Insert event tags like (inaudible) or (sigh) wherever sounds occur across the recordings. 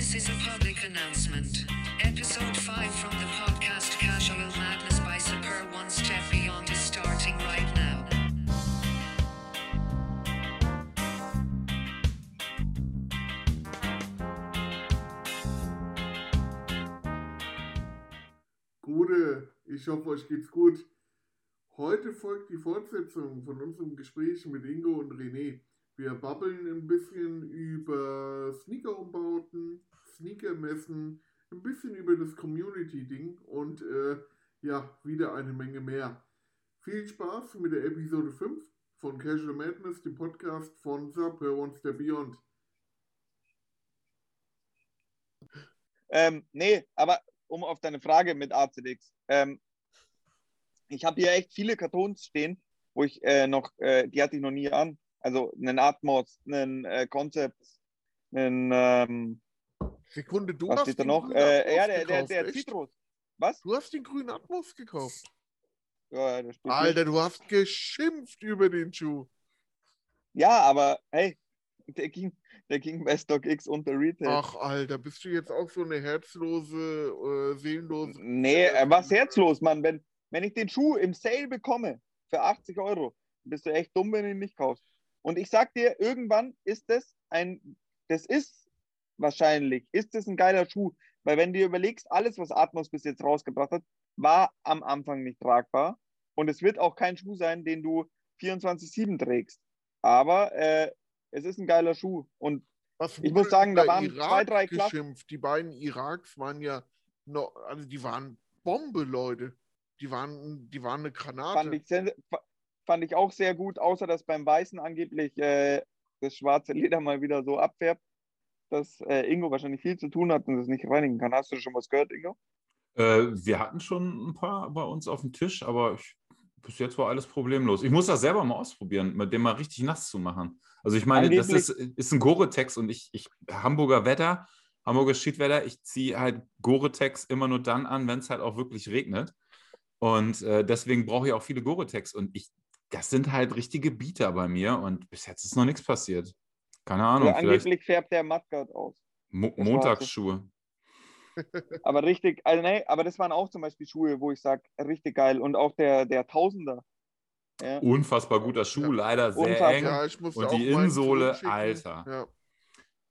This is a public announcement. Episode 5 from the podcast Casual Madness by Super One Step Beyond is starting right now. Gute, ich hoffe, euch geht's gut. Heute folgt die Fortsetzung von unserem Gespräch mit Ingo und René. Wir babbeln ein bisschen über Sneaker-Umbauten, Sneaker-Messen, ein bisschen über das Community-Ding und äh, ja, wieder eine Menge mehr. Viel Spaß mit der Episode 5 von Casual Madness, dem Podcast von Sub One Step Beyond. Ähm, nee, aber um auf deine Frage mit ACDX. Ähm, ich habe hier echt viele Kartons stehen, wo ich äh, noch, äh, die hatte ich noch nie an. Also einen Atmos, einen äh, Concept, einen, ähm, Sekunde, du was hast steht da noch? Äh, ja, der, der, gekauft, der echt? Citrus. Was? Du hast den grünen Atmos gekauft. Ja, der steht. Alter, du hast geschimpft über den Schuh. Ja, aber hey, der ging, der ging bei StockX unter Retail. Ach, Alter, bist du jetzt auch so eine herzlose, äh, seelenlose. Nee, äh, was herzlos, Mann. Wenn, wenn ich den Schuh im Sale bekomme für 80 Euro, bist du echt dumm, wenn du ihn nicht kaufst. Und ich sag dir, irgendwann ist das ein, das ist wahrscheinlich, ist das ein geiler Schuh. Weil wenn du dir überlegst, alles, was Atmos bis jetzt rausgebracht hat, war am Anfang nicht tragbar. Und es wird auch kein Schuh sein, den du 24-7 trägst. Aber äh, es ist ein geiler Schuh. Und Was Ich muss sagen, da waren zwei, drei Klassen-. Die beiden Iraks waren ja noch, also die waren Bombe, Leute. Die waren, die waren eine Granate. fand ich, fand ich auch sehr gut, außer dass beim Weißen angeblich äh, das schwarze Leder mal wieder so abfärbt, dass äh, Ingo wahrscheinlich viel zu tun hat und das nicht reinigen kann. Hast du schon was gehört, Ingo? Äh, wir hatten schon ein paar bei uns auf dem Tisch, aber ich, bis jetzt war alles problemlos. Ich muss das selber mal ausprobieren, mit dem mal richtig nass zu machen. Also ich meine, das Angeblich- ist, ist ein Gore-Tex und ich, ich Hamburger Wetter, Hamburger Schiedwetter, ich ziehe halt Gore-Tex immer nur dann an, wenn es halt auch wirklich regnet. Und äh, deswegen brauche ich auch viele Gore-Tex und ich, das sind halt richtige Bieter bei mir und bis jetzt ist noch nichts passiert. Keine Ahnung, Oder vielleicht angeblich färbt der Mattgard aus. Mo das Montagsschuhe. (laughs) Aber richtig, also nee, aber das waren auch zum Beispiel Schuhe, wo ich sage, richtig geil. Und auch der, der Tausender. Ja. Unfassbar guter Schuh, Ja. leider sehr Unfassbar. eng. ja, Und die zurückschicken. Alter. Ja.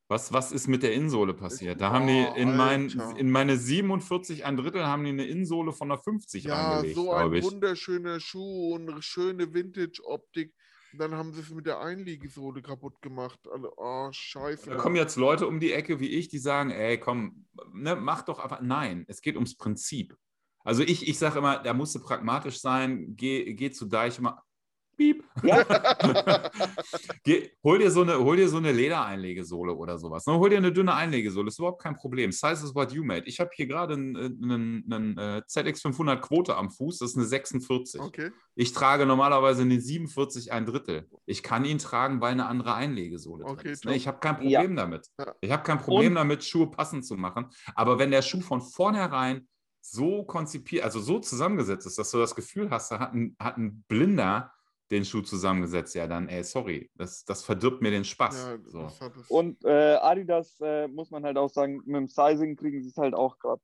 Was, was ist mit der Innensohle passiert? Da haben die in, mein, in meine 47 ein Drittel haben die eine Innensohle von der 50 Ja, reingelegt, so ein wunderschöner Schuh und eine schöne Vintage-Optik. Dann haben sie es mit der Einliegesohle kaputt gemacht. Also, oh, scheiße. Da kommen jetzt Leute um die Ecke wie ich, die sagen, ey, komm, ne, mach doch einfach. Nein, es geht ums Prinzip. Also ich, ich sage immer, da musst du pragmatisch sein, geh, geh zu Deichmann. Piep. Ja. (laughs) Geh, hol, dir so eine, hol dir so eine Ledereinlegesohle oder sowas. Ne? Hol dir eine dünne Einlegesohle, ist überhaupt kein Problem. Size is what you made. Ich habe hier gerade einen, einen, einen äh, ZX500 Quote am Fuß, das ist eine 46. Okay. Ich trage normalerweise eine 47 ein Drittel. Ich kann ihn tragen, weil eine andere Einlegesohle Okay, drin ist. Ne? Ich habe kein Problem damit. Ja. Ich habe kein Problem Und- damit, Schuhe passend zu machen. Aber wenn der Schuh von vornherein so konzipiert, also so zusammengesetzt ist, dass du das Gefühl hast, da hat ein, hat ein Blinder den Schuh zusammengesetzt, ja, dann, ey, sorry, das, das verdirbt mir den Spaß. Ja, so. Und äh, Adidas, äh, muss man halt auch sagen, mit dem Sizing kriegen sie es halt auch gerade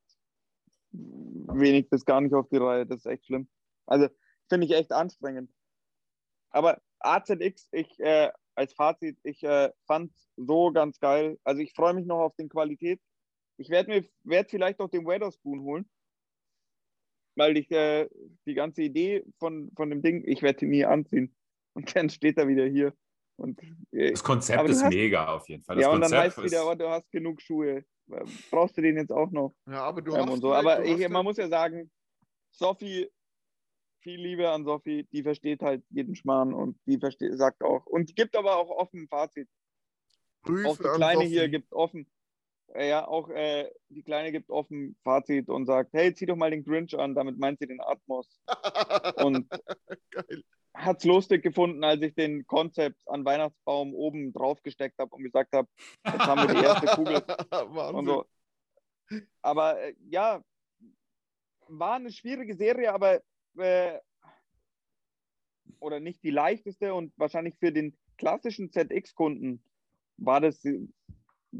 wenig bis gar nicht auf die Reihe. Das ist echt schlimm. Also finde ich echt anstrengend. Aber AZX, ich äh, als Fazit, ich äh, fand so ganz geil. Also ich freue mich noch auf den Qualität. Ich werde mir werd vielleicht auch den Weather Spoon holen. Weil ich äh, die ganze Idee von, von dem Ding, ich werde ihn nie anziehen. Und dann steht er wieder hier. Und äh, Das Konzept ist hast- mega auf jeden Fall. Das ja, und dann Konzept heißt wieder, oh, du hast genug Schuhe. Brauchst du den jetzt auch noch? Ja, aber du Ähm, hast und so. Aber du ich, man muss ja sagen, Sophie, viel Liebe an Sophie, die versteht halt jeden Schmarrn und die versteht, sagt auch. Und die gibt aber auch offen ein Fazit. Grüße Auch die Kleine Sophie. hier gibt offen. Äh, Ja, auch äh, die Kleine gibt offen Fazit und sagt, hey, zieh doch mal den Grinch an, damit meint sie den Atmos. (laughs) Und Geil. hat es lustig gefunden, als ich den Konzept an Weihnachtsbaum oben drauf gesteckt habe und gesagt habe, jetzt haben wir die erste Kugel. (laughs) Und so. Aber äh, ja, war eine schwierige Serie, aber äh, oder nicht die leichteste und wahrscheinlich für den klassischen ZX-Kunden war das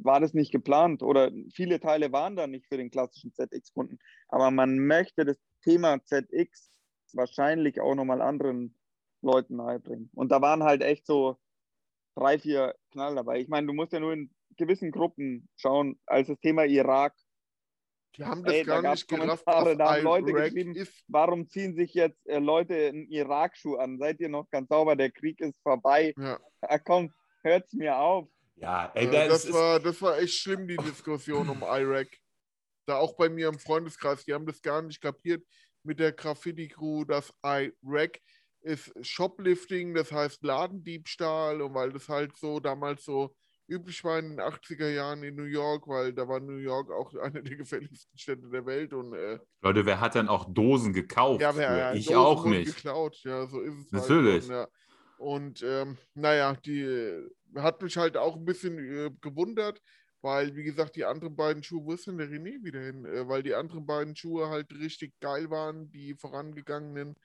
war das nicht geplant oder viele Teile waren da nicht für den klassischen ZX-Kunden. Aber man möchte das Thema ZX wahrscheinlich auch nochmal anderen Leuten nahebringen. Und da waren halt echt so drei, vier Knall dabei. Ich meine, du musst ja nur in gewissen Gruppen schauen, als das Thema Irak. Die haben das Ey, gar da nicht gerafft, da haben Leute geschrieben. Warum ziehen sich jetzt äh, Leute einen Irak-Schuh an? Seid ihr noch ganz sauber? Der Krieg ist vorbei. Ja. Ah, komm, hört's mir auf. Ja, ey, Äh, das, das, ist, war, das war echt schlimm, die Diskussion um Iraq. Da auch bei mir im Freundeskreis, die haben das gar nicht kapiert mit der Graffiti-Crew, dass Iraq ist Shoplifting, das heißt Ladendiebstahl und weil das halt so damals so üblich war in den 80er Jahren in New York, weil da war New York auch (laughs) eine der gefährlichsten Städte der Welt und äh, Leute, wer hat denn auch Dosen gekauft? ja, wer, ich Dosen auch nicht. geklaut, ja, so ist es Natürlich. Halt. Und, ja. und ähm, naja, die hat mich halt auch ein bisschen äh, gewundert, weil, wie gesagt, die anderen beiden Schuhe, wo ist denn der René wieder hin? Äh, weil die anderen beiden Schuhe halt richtig geil waren, die vorangegangenen.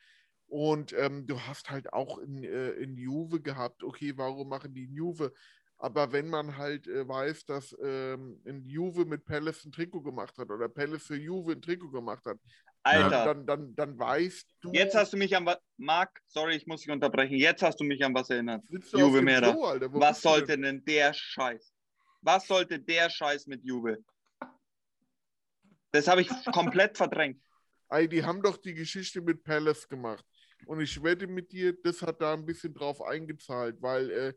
Und ähm, du hast halt auch in, äh, in Juve gehabt, okay, warum machen die in Juve? Aber wenn man halt äh, weiß, dass ähm, in Juve mit Palace ein Trikot gemacht hat oder Palace für Juve ein Trikot gemacht hat, Alter, dann, dann, dann weißt du. jetzt hast du mich an was. Marc, sorry, ich muss dich unterbrechen. Jetzt hast du mich an was erinnert. Juve Mera. Klo, Alter. Was du denn? sollte denn der Scheiß? Was sollte der Scheiß mit Juve? Das habe ich (laughs) komplett verdrängt. Ey, die haben doch die Geschichte mit Palace gemacht. Und ich wette mit dir, das hat da ein bisschen drauf eingezahlt, weil äh,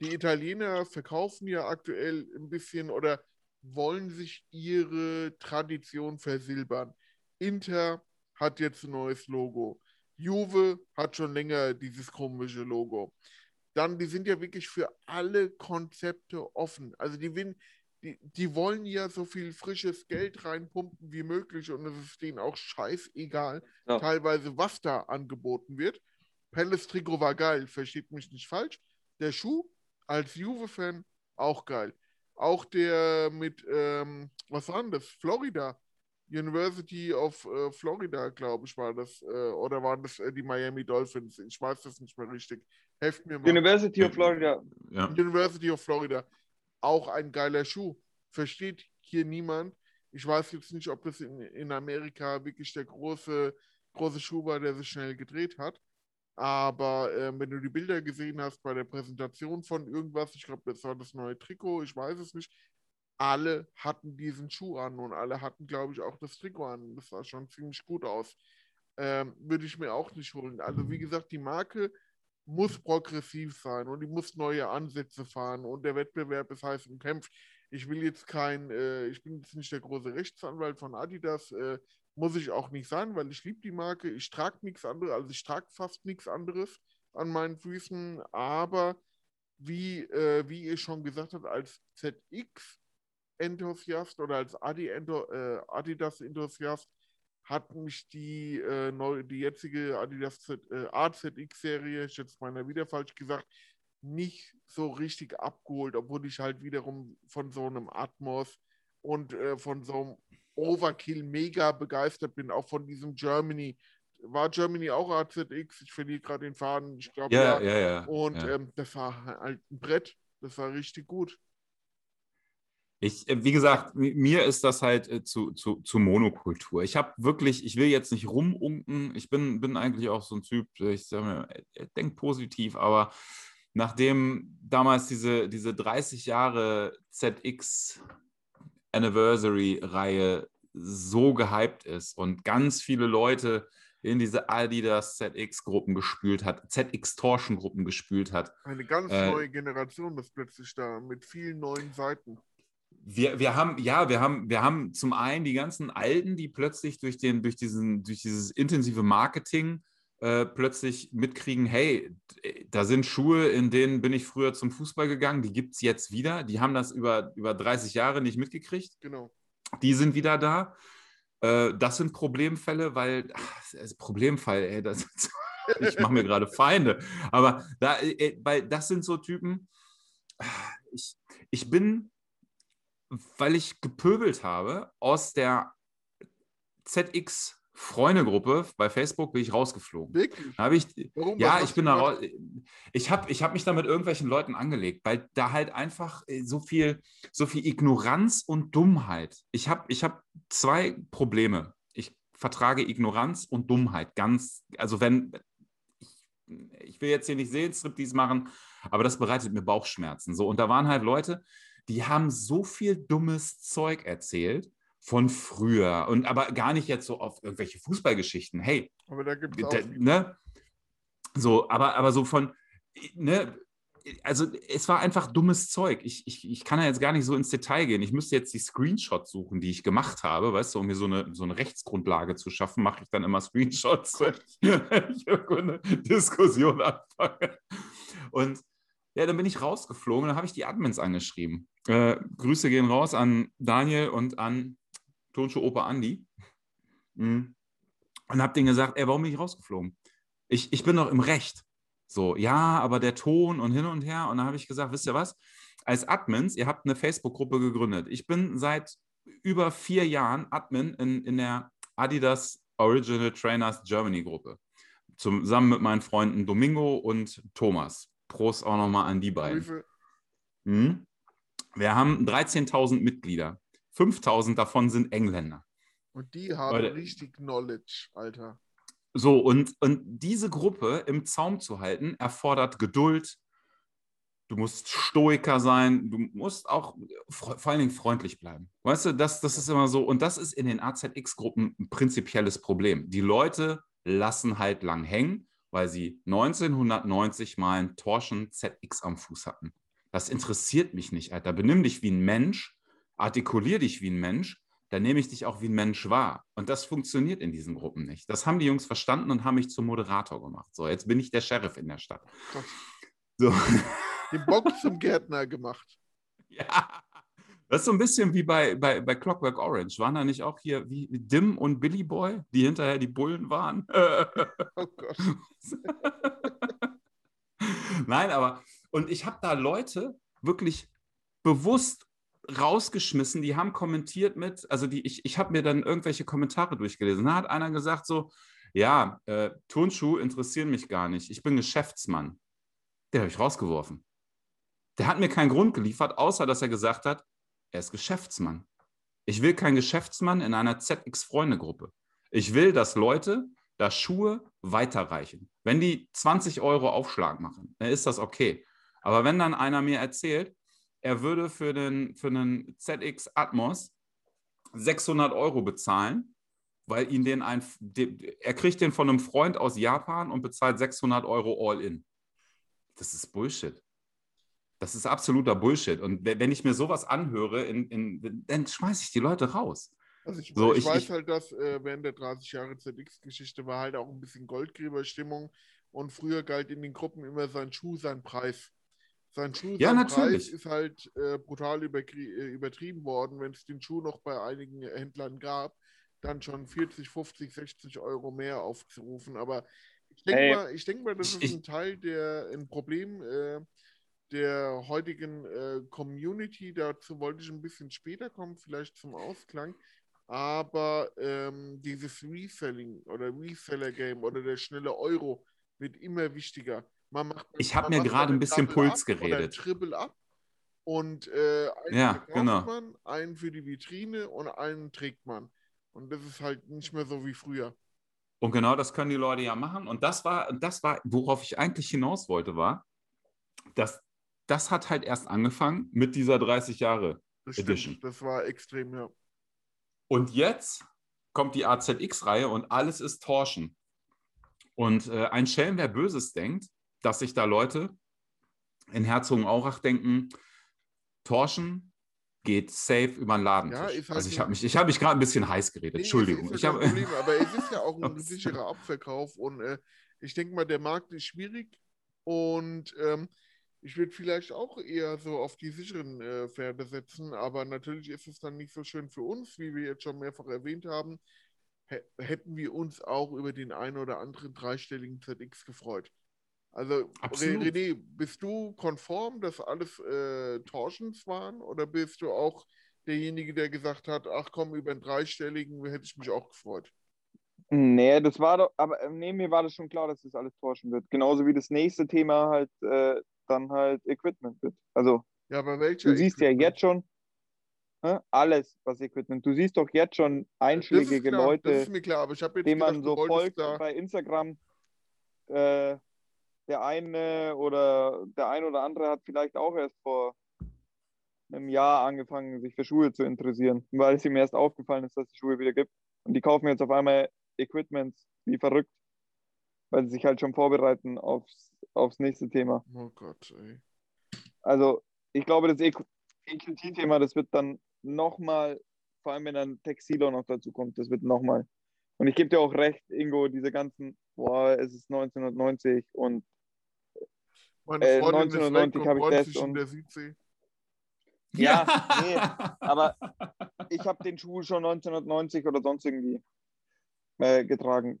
die Italiener verkaufen ja aktuell ein bisschen oder wollen sich ihre Tradition versilbern. Inter hat jetzt ein neues Logo. Juve hat schon länger dieses komische Logo. Dann, die sind ja wirklich für alle Konzepte offen. Also die, will, die, die wollen ja so viel frisches Geld reinpumpen wie möglich und es ist denen auch scheißegal, Ja. teilweise, was da angeboten wird. Palace Trikot war geil, versteht mich nicht falsch. Der Schuh als Juve-Fan auch geil. Auch der mit, ähm, was war denn das? Florida. University of äh, Florida, glaube ich, war das. Äh, oder waren das äh, die Miami Dolphins? Ich weiß das nicht mehr richtig. Helft mir mal. University of Florida. Ja. University of Florida. Auch ein geiler Schuh. Versteht hier niemand. Ich weiß jetzt nicht, ob das in, in Amerika wirklich der große, große Schuh war, der sich schnell gedreht hat. Aber äh, wenn du die Bilder gesehen hast bei der Präsentation von irgendwas, ich glaube, das war das neue Trikot, ich weiß es nicht, alle hatten diesen Schuh an und alle hatten, glaube ich, auch das Trikot an. Das sah schon ziemlich gut aus. Ähm, würde ich mir auch nicht holen. Also, wie gesagt, die Marke muss progressiv sein und die muss neue Ansätze fahren und der Wettbewerb ist heiß umkämpft. Ich will jetzt kein, äh, ich bin jetzt nicht der große Rechtsanwalt von Adidas, äh, muss ich auch nicht sein, weil ich liebe die Marke. Ich trage nichts anderes, also ich trage fast nichts anderes an meinen Füßen, aber wie, äh, wie ihr schon gesagt habt, als ZX-Enthusiast oder als Adi äh, Adidas-Enthusiast hat mich die, äh, neu, die jetzige Adidas Z, äh, AZX-Serie, ich jetzt meiner wieder falsch gesagt, nicht so richtig abgeholt, obwohl ich halt wiederum von so einem Atmos und äh, von so einem Overkill mega begeistert bin, auch von diesem Germany. War Germany auch AZX? Ich verliere gerade den Faden. Ich glaube, Ja, ja, ja. Und ja. Ähm, das war halt ein Brett. Das war richtig gut. Ich, äh, wie gesagt, mi- mir ist das halt äh, zu, zu, zu Monokultur. Ich habe wirklich, ich will jetzt nicht rumunken. Ich bin, bin eigentlich auch so ein Typ, äh, ich sage mir, denk positiv, aber nachdem damals diese, diese 30 Jahre ZX Anniversary-Reihe so gehypt ist und ganz viele Leute in diese Adidas ZX-Gruppen gespült hat, ZX-Torschen-Gruppen gespült hat, Eine ganz Äh, neue Generation ist plötzlich da mit vielen neuen Seiten. Wir, wir haben, ja, wir haben, wir haben zum einen die ganzen Alten, die plötzlich durch, den, durch, diesen, durch dieses intensive Marketing äh, plötzlich mitkriegen, hey, da sind Schuhe, in denen bin ich früher zum Fußball gegangen, die gibt es jetzt wieder. Die haben das über, über 30 Jahre nicht mitgekriegt. Genau. Die sind wieder da. Äh, das sind Problemfälle, weil, ach, das ist Problemfall, ey, das, (laughs) ich mache mir gerade Feinde. Aber da, äh, weil das sind so Typen, ich, ich bin, weil ich gepöbelt habe, aus der ZX Freundegruppe bei Facebook bin ich rausgeflogen. Wirklich? Habe ich, Warum? ja, ich bin da raus. Ich habe ich hab mich da mit irgendwelchen Leuten angelegt, weil da halt einfach äh, so viel, so viel Ignoranz und Dummheit. Ich habe ich hab zwei Probleme. Ich vertrage Ignoranz und Dummheit ganz, also wenn, ich, ich will jetzt hier nicht sehen, Striptease machen, aber das bereitet mir Bauchschmerzen. So, und da waren halt Leute, die haben so viel dummes Zeug erzählt von früher und aber gar nicht jetzt so auf irgendwelche Fußballgeschichten. Hey, Aber da gibt es auch. da, ne? So, aber, aber so von, ne? Also es war einfach dummes Zeug. Ich, ich, ich kann ja jetzt gar nicht so ins Detail gehen. Ich müsste jetzt die Screenshots suchen, die ich gemacht habe, weißt du, um mir so eine, so eine Rechtsgrundlage zu schaffen, mache ich dann immer Screenshots, (laughs) wenn ich irgendwo eine Diskussion anfange. Und ja, dann bin ich rausgeflogen dann habe ich die Admins angeschrieben. Äh, Grüße gehen raus an Daniel und an Tonschuh Opa Andi. Mhm. Und habe denen gesagt, ey, warum bin ich rausgeflogen? Ich, ich bin doch im Recht. So, ja, aber der Ton und hin und her. Und dann habe ich gesagt, wisst ihr was? Als Admins, ihr habt eine Facebook-Gruppe gegründet. Ich bin seit über vier Jahren Admin in, in der Adidas Original Trainers Germany Gruppe. Zusammen mit meinen Freunden Domingo und Thomas. Prost auch nochmal an die beiden. Mhm. Wir haben 13.000 Mitglieder. 5.000 davon sind Engländer. Und die haben Leute. richtig Knowledge, Alter. So, und, und diese Gruppe im Zaum zu halten, erfordert Geduld. Du musst Stoiker sein, du musst auch vor allen Dingen freundlich bleiben. Weißt du, das, das ist immer so. Und das ist in den AZX-Gruppen ein prinzipielles Problem. Die Leute lassen halt lang hängen, weil sie 1990 mal einen Torschen ZX am Fuß hatten. Das interessiert mich nicht, Alter. Benimm dich wie ein Mensch, artikulier dich wie ein Mensch, dann nehme ich dich auch wie ein Mensch wahr. Und das funktioniert in diesen Gruppen nicht. Das haben die Jungs verstanden und haben mich zum Moderator gemacht. So, jetzt bin ich der Sheriff in der Stadt. So. Den Bock zum Gärtner gemacht. (laughs) ja. Das ist so ein bisschen wie bei, bei, bei Clockwork Orange. Waren da nicht auch hier wie Dim und Billy Boy, die hinterher die Bullen waren? Oh Gott. (laughs) Nein, aber und ich habe da Leute wirklich bewusst rausgeschmissen, die haben kommentiert mit, also die, ich, ich habe mir dann irgendwelche Kommentare durchgelesen. Da hat einer gesagt so, ja, äh, Turnschuh interessieren mich gar nicht, ich bin Geschäftsmann. Den habe ich rausgeworfen. Der hat mir keinen Grund geliefert, außer dass er gesagt hat, er ist Geschäftsmann. Ich will keinen Geschäftsmann in einer ZX-Freunde-Gruppe. Ich will, dass Leute da Schuhe weiterreichen. Wenn die 20 Euro Aufschlag machen, dann ist das okay. Aber wenn dann einer mir erzählt, er würde für den, für einen ZX Atmos 600 Euro bezahlen, weil ihn den ein, er kriegt den von einem Freund aus Japan und bezahlt 600 Euro all in. Das ist Bullshit. Das ist absoluter Bullshit. Und we- wenn ich mir sowas anhöre, in, in, dann schmeiße ich die Leute raus. Also ich, So, ich, ich- weiß ich- halt, dass äh, während der 30 Jahre ZX-Geschichte war halt auch ein bisschen Goldgräberstimmung und früher galt in den Gruppen immer sein Schuh, sein Preis. Sein Schuh, Ja, sein natürlich. Preis ist halt äh, brutal äh, übertrieben worden, wenn es den Schuh noch bei einigen Händlern gab, dann schon 40, 50, 60 Euro mehr aufzurufen. Aber ich denke Ey, mal, ich denk mal, das ist ich- ein Teil der, ein Problem äh, der heutigen äh, Community. Dazu wollte ich ein bisschen später kommen, vielleicht zum Ausklang. Aber ähm, dieses Reselling oder Reseller-Game oder der schnelle Euro wird immer wichtiger. Man macht, Ich hab man mir gerade ein bisschen Double Puls geredet. Triple Up und äh, einen Ja, genau. man, einen für die Vitrine und einen trägt man. Und das ist halt nicht mehr so wie früher. Und genau das können die Leute ja machen. Und das war, das war, worauf ich eigentlich hinaus wollte, war, dass das hat halt erst angefangen mit dieser 30 Jahre. Das Edition. stimmt. Das war extrem, ja. Und jetzt kommt die AZX-Reihe und alles ist Torschen. Und äh, ein Schelm, wer Böses denkt, dass sich da Leute in Herzogenaurach denken, Torschen geht safe über den Ladentisch. Ja, halt also ich habe mich, ich hab mich gerade ein bisschen heiß geredet. Nee, Entschuldigung. Ich ja hab, kein Problem, aber es ist ja auch (laughs) ein sicherer Abverkauf und äh, ich denke mal, der Markt ist schwierig und ähm, ich würde vielleicht auch eher so auf die sicheren äh, Pferde setzen, aber natürlich ist es dann nicht so schön für uns, wie wir jetzt schon mehrfach erwähnt haben. Hä- Hätten wir uns auch über den einen oder anderen dreistelligen ZX gefreut. Also, Absolut. René, bist du konform, dass alles äh, Torschens waren oder bist du auch derjenige, der gesagt hat, ach komm, über einen dreistelligen hätte ich mich auch gefreut? Nee, das war doch, aber äh, nee, mir war das schon klar, dass das alles tauschen wird. Genauso wie das nächste Thema halt äh, dann halt Equipment wird. Also Ja, aber welcher? du siehst ja Equipment? jetzt schon hä, alles, was Equipment. Du siehst doch jetzt schon einschlägige klar, Das Leute, ist mir klar, aber ich habe jetzt denen man so folgt bei Instagram. Äh, der eine oder der ein oder andere hat vielleicht auch erst vor einem Jahr angefangen, sich für Schuhe zu interessieren, weil es ihm erst aufgefallen ist, dass es Schuhe wieder gibt. Und die kaufen jetzt auf einmal Equipments wie verrückt, weil sie sich halt schon vorbereiten aufs, aufs nächste Thema. Oh Gott, ey. Also ich glaube, das EQT-Thema, das wird dann nochmal, vor allem wenn dann Textilo noch dazu kommt, das wird nochmal. Und ich gebe dir auch recht, Ingo, diese ganzen, boah, es ist 1990 und Meine Äh, Freundin ist weg 1990 und habe ich das und- der Südsee. Ja, nee, aber ich habe den Schuh schon 1990 oder sonst irgendwie äh, getragen.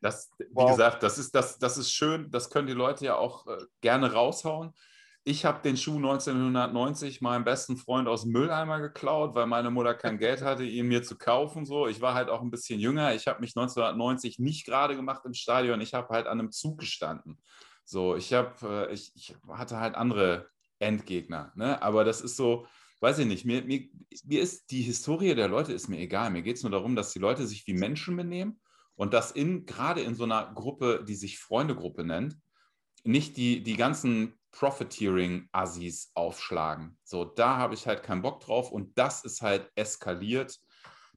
Das, wie Wow. gesagt, das ist, das, das ist schön, das können die Leute ja auch äh, gerne raushauen. Ich habe den Schuh 1990 meinem besten Freund aus dem Mülleimer geklaut, weil meine Mutter kein (laughs) Geld hatte, ihn mir zu kaufen. So. Ich war halt auch ein bisschen jünger. Ich habe mich 1990 nicht gerade gemacht im Stadion. Ich habe halt an einem Zug gestanden. So, ich, hab, äh, ich, ich hatte halt andere Endgegner. Ne? Aber das ist so, weiß ich nicht, mir, mir, mir ist die Historie der Leute ist mir egal. Mir geht es nur darum, dass die Leute sich wie Menschen benehmen und dass in, gerade in so einer Gruppe, die sich Freundegruppe nennt, nicht die, die ganzen Profiteering-Assis aufschlagen. So, da habe ich halt keinen Bock drauf und das ist halt eskaliert.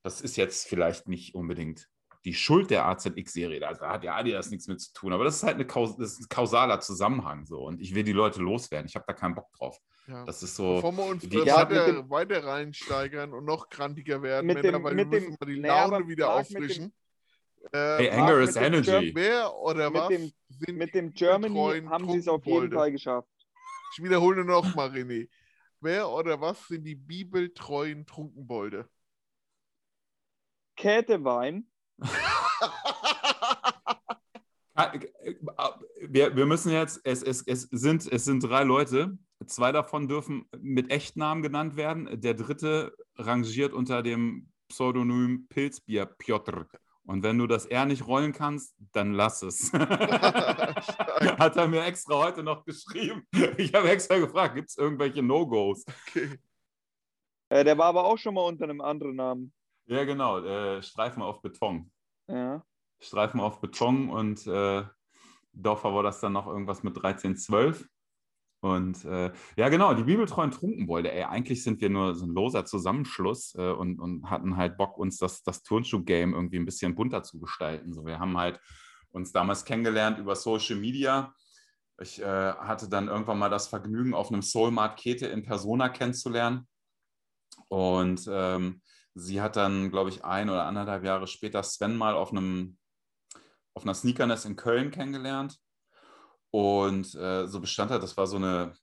Das ist jetzt vielleicht nicht unbedingt die Schuld der AZX-Serie. Da hat ja Adidas nichts mit zu tun, aber das ist halt eine Kaus das ist ein kausaler Zusammenhang so und ich will die Leute loswerden. Ich habe da keinen Bock drauf. Ja. Das ist so. Bevor wir uns die- Ja, weiter, dem- weiter reinsteigern und noch krantiger werden, Mit Männer, dem- weil wir müssen dem- mal die Laune wieder Marc, mit dem- auffrischen. Hey, Äh, Anger mit is dem Energy. wer oder Mit was dem- sind Mit dem Germany haben sie es auf jeden? Fall geschafft. Ich wiederhole noch mal, René. Wer oder was sind die bibeltreuen Trunkenbolde? Kätewein, (laughs) Wir, wir müssen jetzt, es, es, es, sind, es sind drei Leute. Zwei davon dürfen mit Echtnamen genannt werden. Der dritte rangiert unter dem Pseudonym Pilzbier Piotr. Und wenn du das R nicht rollen kannst, dann lass es. (laughs) Hat er mir extra heute noch geschrieben. Ich habe extra gefragt, gibt es irgendwelche No-Gos? okay. äh, der war aber auch schon mal unter einem anderen Namen. Ja, genau. Äh, Streifen auf Beton. Ja. Streifen auf Beton und äh, Dorfer war das dann noch irgendwas mit 1312. Und äh, ja, genau, die bibeltreuen Trunkenbolde, ey, eigentlich sind wir nur so ein loser Zusammenschluss äh, und, und hatten halt Bock, uns das, das Turnschuh-Game irgendwie ein bisschen bunter zu gestalten. So, wir haben halt uns damals kennengelernt über Social Media. Ich äh, hatte dann irgendwann mal das Vergnügen, auf einem Soulmart Kete in Persona kennenzulernen. Und ähm, sie hat dann, glaube ich, ein oder anderthalb Jahre später Sven mal auf einem auf einer Sneakerness in Köln kennengelernt. Und äh, so bestand halt, das war so eine,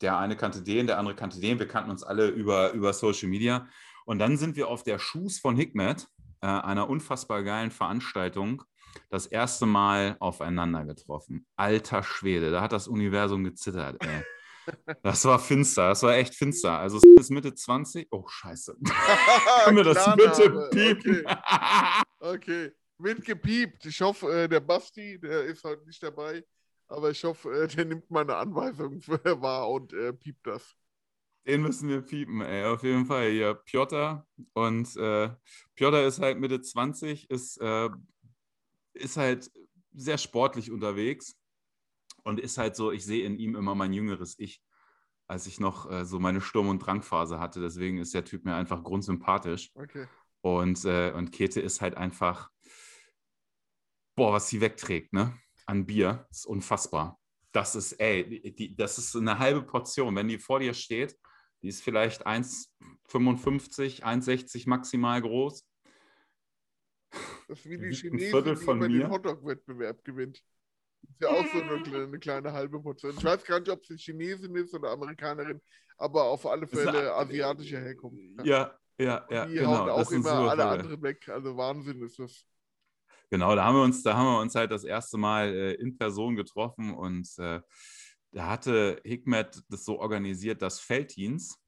der eine kannte den, der andere kannte den. Wir kannten uns alle über, über Social Media. Und dann sind wir auf der Shoes von Hikmet, äh, einer unfassbar geilen Veranstaltung, das erste Mal aufeinander getroffen. Alter Schwede, da hat das Universum gezittert, ey. (laughs) Das war finster, das war echt finster. Also es ist Mitte 20. Oh, scheiße. (laughs) Können wir das bitte piepen? Okay. okay. Wird gepiept. Ich hoffe, äh, der Basti, der ist heute nicht dabei, aber ich hoffe, äh, der nimmt meine Anweisung (laughs) wahr und äh, piept das. Den müssen wir piepen, ey, auf jeden Fall. Hier, Piotr. Und äh, Piotr ist halt Mitte 20, ist, äh, ist halt sehr sportlich unterwegs und ist halt so, ich sehe in ihm immer mein jüngeres Ich, als ich noch äh, so meine Sturm- und Drangphase hatte. Deswegen ist der Typ mir einfach grundsympathisch. Okay. Und, äh, und Käthe ist halt einfach, boah, was sie wegträgt, ne? An Bier. ist unfassbar. Das ist, ey, die, das ist eine halbe Portion. Wenn die vor dir steht, die ist vielleicht 1,55, 1,60 maximal groß. Das ist wie die Viertel die von den Hotdog-Wettbewerb gewinnt. Ist ja auch so eine (laughs) kleine, eine kleine halbe Portion. Ich weiß gar nicht, ob sie Chinesin ist oder Amerikanerin, aber auf alle Das Fälle asiatischer Herkunft. Ja, ja, ja, die genau. hauen Das auch immer alle anderen weg. Also Wahnsinn ist das. Genau, da haben wir uns, da haben wir uns halt das erste Mal äh, in Person getroffen und äh, da hatte Hikmet das so organisiert, dass Felddienst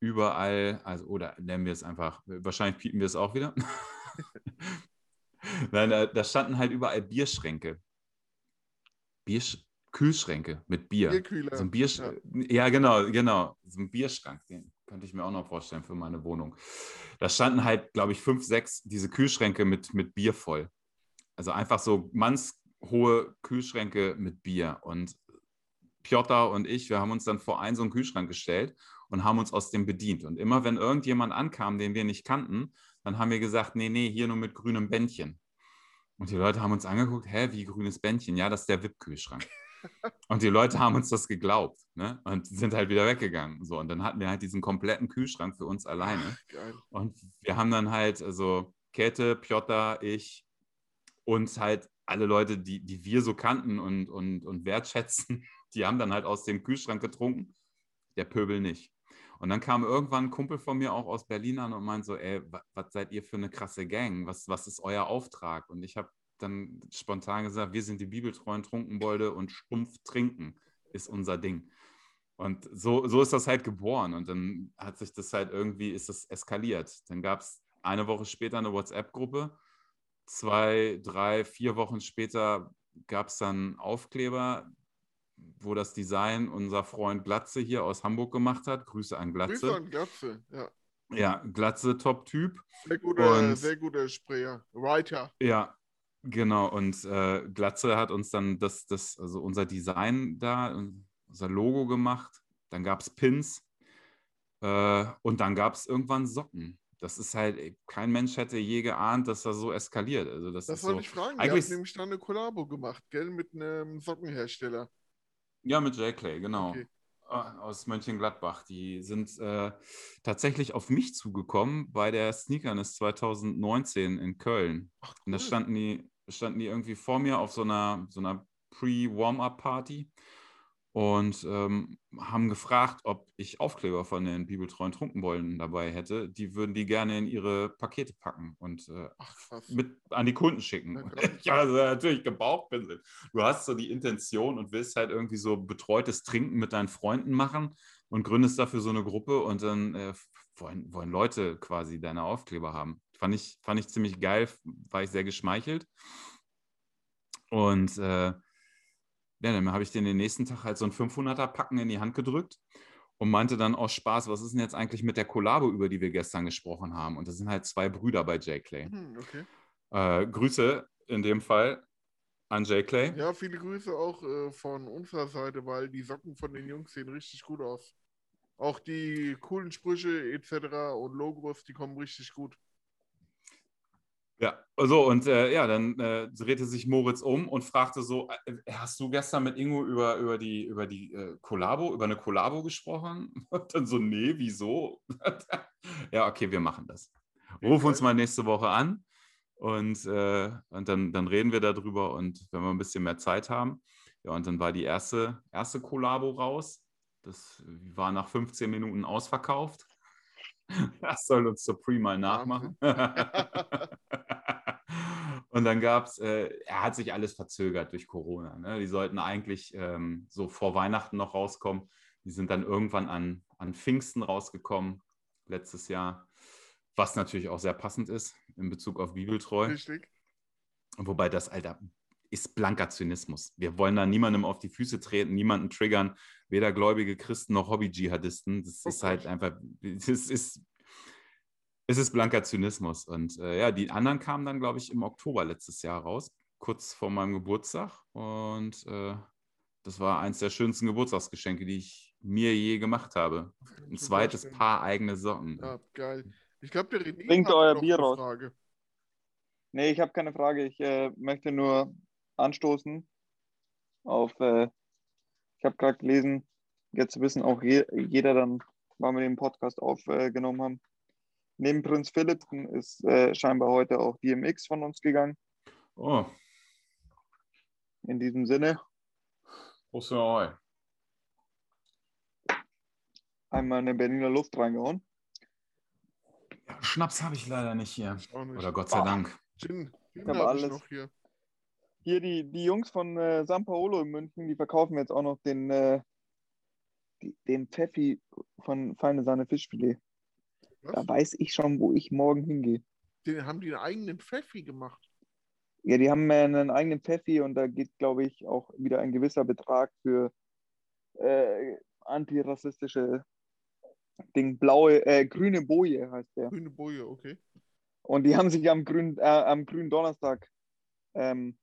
überall, also oder nennen wir es einfach, wahrscheinlich piepen wir es auch wieder. (laughs) Nein, da, da standen halt überall Bierschränke. Biersch Kühlschränke mit Bier. Bierkühler. So ein Biersch ja. ja, genau, genau. So ein Bierschrank, den könnte ich mir auch noch vorstellen für meine Wohnung. Da standen halt, glaube ich, fünf, sechs diese Kühlschränke mit, mit Bier voll. Also einfach so mannshohe Kühlschränke mit Bier. Und Piotr und ich, wir haben uns dann vor einen so einen Kühlschrank gestellt und haben uns aus dem bedient. Und immer wenn irgendjemand ankam, den wir nicht kannten, dann haben wir gesagt, nee, nee, hier nur mit grünem Bändchen. Und die Leute haben uns angeguckt, hä, wie grünes Bändchen? Ja, das ist der VIP-Kühlschrank. (laughs) Und die Leute haben uns das geglaubt ne? und sind halt wieder weggegangen. So, und dann hatten wir halt diesen kompletten Kühlschrank für uns alleine. Geil. Und wir haben dann halt, also Käthe, Piotr, ich und halt alle Leute, die, die wir so kannten und, und, und wertschätzen, (laughs) die haben dann halt aus dem Kühlschrank getrunken. Der Pöbel nicht. Und dann kam irgendwann ein Kumpel von mir auch aus Berlin an und meinte so, ey, was seid ihr für eine krasse Gang? Was, was ist euer Auftrag? Und ich habe dann spontan gesagt, wir sind die bibeltreuen Trunkenbolde und stumpf trinken ist unser Ding. Und so, so ist das halt geboren. Und dann hat sich das halt irgendwie, ist das eskaliert. Dann gab es eine Woche später eine WhatsApp-Gruppe. Zwei, drei, vier Wochen später gab es dann Aufkleber, wo das Design unser Freund Glatze hier aus Hamburg gemacht hat. Grüße an Glatze. Grüße an Glatze, ja. Ja, Glatze, Top-Typ. Sehr guter, sehr guter Sprayer. Writer. Ja, genau. Und äh, Glatze hat uns dann das, das, also unser Design da, unser Logo gemacht. Dann gab es Pins. Äh, und dann gab es irgendwann Socken. Das ist halt, kein Mensch hätte je geahnt, dass das so eskaliert. Also das, das ist wollte so, ich fragen. eigentlich- habt nämlich dann eine Kollabo gemacht, gell? Mit einem Sockenhersteller. Ja, mit J-Clay, genau. Okay. Ah, Aus Mönchengladbach. Die sind äh, tatsächlich auf mich zugekommen bei der Sneakerness 2019 in Köln. Ach, Und da cool. standen die, standen die irgendwie vor mir auf so einer, so einer Pre-Warm-Up-Party und ähm, haben gefragt, ob ich Aufkleber von den bibeltreuen Trunkenbollen dabei hätte. Die würden die gerne in ihre Pakete packen und äh, Ach, mit an die Kunden schicken. Klar. (laughs) ja, also natürlich gebauchpinselt. Du hast so die Intention und willst halt irgendwie so betreutes Trinken mit deinen Freunden machen und gründest dafür so eine Gruppe und dann äh, wollen, wollen Leute quasi deine Aufkleber haben. Fand ich, fand ich ziemlich geil, war ich sehr geschmeichelt. Und äh, ja, dann habe ich den den nächsten Tag halt so ein 500er Packen in die Hand gedrückt und meinte dann aus Spaß, was ist denn jetzt eigentlich mit der Kollabo, über die wir gestern gesprochen haben? Und das sind halt zwei Brüder bei J-Clay. Hm, okay. Äh, Grüße in dem Fall an J-Clay. Ja, viele Grüße auch äh, von unserer Seite, weil die Socken von den Jungs sehen richtig gut aus. Auch die coolen Sprüche etc. und Logos, die kommen richtig gut. Ja, so und äh, ja, dann äh, drehte sich Moritz um und fragte so: äh, Hast du gestern mit Ingo über, über die, über die äh, Kollabo, über eine Kollabo gesprochen? (laughs) Und dann so: Nee, wieso? (laughs) ja, okay, wir machen das. Ruf uns mal nächste Woche an und, äh, und dann, dann reden wir darüber und wenn wir ein bisschen mehr Zeit haben. Ja, und dann war die erste, erste Kollabo raus. Das war nach 15 Minuten ausverkauft. (laughs) Das soll uns Supreme mal nachmachen. Und dann gab es, äh, er hat sich alles verzögert durch Corona. Ne? Die sollten eigentlich ähm, so vor Weihnachten noch rauskommen. Die sind dann irgendwann an, an Pfingsten rausgekommen, letztes Jahr. Was natürlich auch sehr passend ist in Bezug auf Bibeltreu. Richtig. Wobei das, Alter, ist blanker Zynismus. Wir wollen da niemandem auf die Füße treten, niemanden triggern, weder gläubige Christen noch Hobby-Dschihadisten. Das Oh ist halt einfach, es ist, es ist blanker Zynismus. Und äh, ja, die anderen kamen dann, glaube ich, im Oktober letztes Jahr raus, kurz vor meinem Geburtstag. Und äh, das war eins der schönsten Geburtstagsgeschenke, die ich mir je gemacht habe. Ein zweites Vorstellen. Paar eigene Socken. Ja, geil. Ich glaube, der René Bringt hat euer noch Bier eine raus. Frage. Nee, ich habe keine Frage. Ich äh, möchte nur anstoßen auf, äh, ich habe gerade gelesen, jetzt wissen auch je, jeder dann, wann wir den Podcast aufgenommen haben. Neben Prinz Philipp ist äh, scheinbar heute auch DMX von uns gegangen. Oh, In diesem Sinne, Prost einmal eine Berliner Luft reingehauen. Ja, Schnaps habe ich leider nicht hier. Nicht. Oder Gott sei. Dank. Gin, Gin habe ich alles. noch hier. Hier die, die Jungs von äh, San Paolo in München, die verkaufen jetzt auch noch den, äh, die, den Pfeffi von Feine Sahne Fischfilet. Da Was? weiß ich schon, wo ich morgen hingehe. Den haben die einen eigenen Pfeffi gemacht. Ja, die haben äh, einen eigenen Pfeffi und da geht, glaube ich, auch wieder ein gewisser Betrag für äh, antirassistische Ding. Blaue, äh, grüne Boje heißt der. Grüne Boje, okay. Und die haben sich am grünen, äh, am grünen Donnerstag ähm,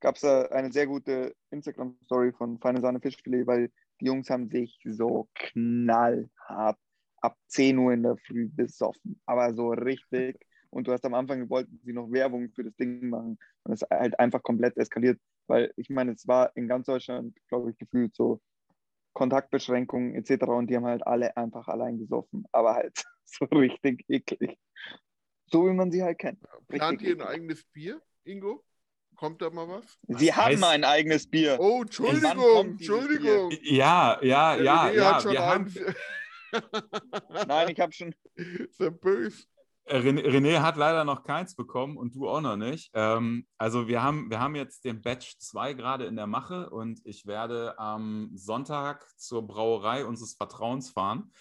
gab es eine sehr gute Instagram-Story von Feine Sahne Fischfilet, weil die Jungs haben sich so knallhart ab 10 Uhr in der Früh besoffen. Aber so richtig. Und du hast am Anfang wollten sie noch Werbung für das Ding machen. Und es ist halt einfach komplett eskaliert. Weil ich meine, es war in ganz Deutschland, glaube ich, gefühlt so Kontaktbeschränkungen etc. Und die haben halt alle einfach allein gesoffen. Aber halt (laughs) so richtig eklig. So wie man sie halt kennt. Plant ihr ein eklig. eigenes Bier, Ingo? Kommt da mal was? Sie haben heißt- ein eigenes Bier. Oh, Entschuldigung, Entschuldigung. Ja, ja, ja, ja. hat schon Wir haben, Nein, ich habe schon. Ist er böse? René, hat leider noch keins bekommen und du auch noch nicht. Ähm, also wir haben, wir haben jetzt den Batch 2 gerade in der Mache und ich werde am Sonntag zur Brauerei unseres Vertrauens fahren,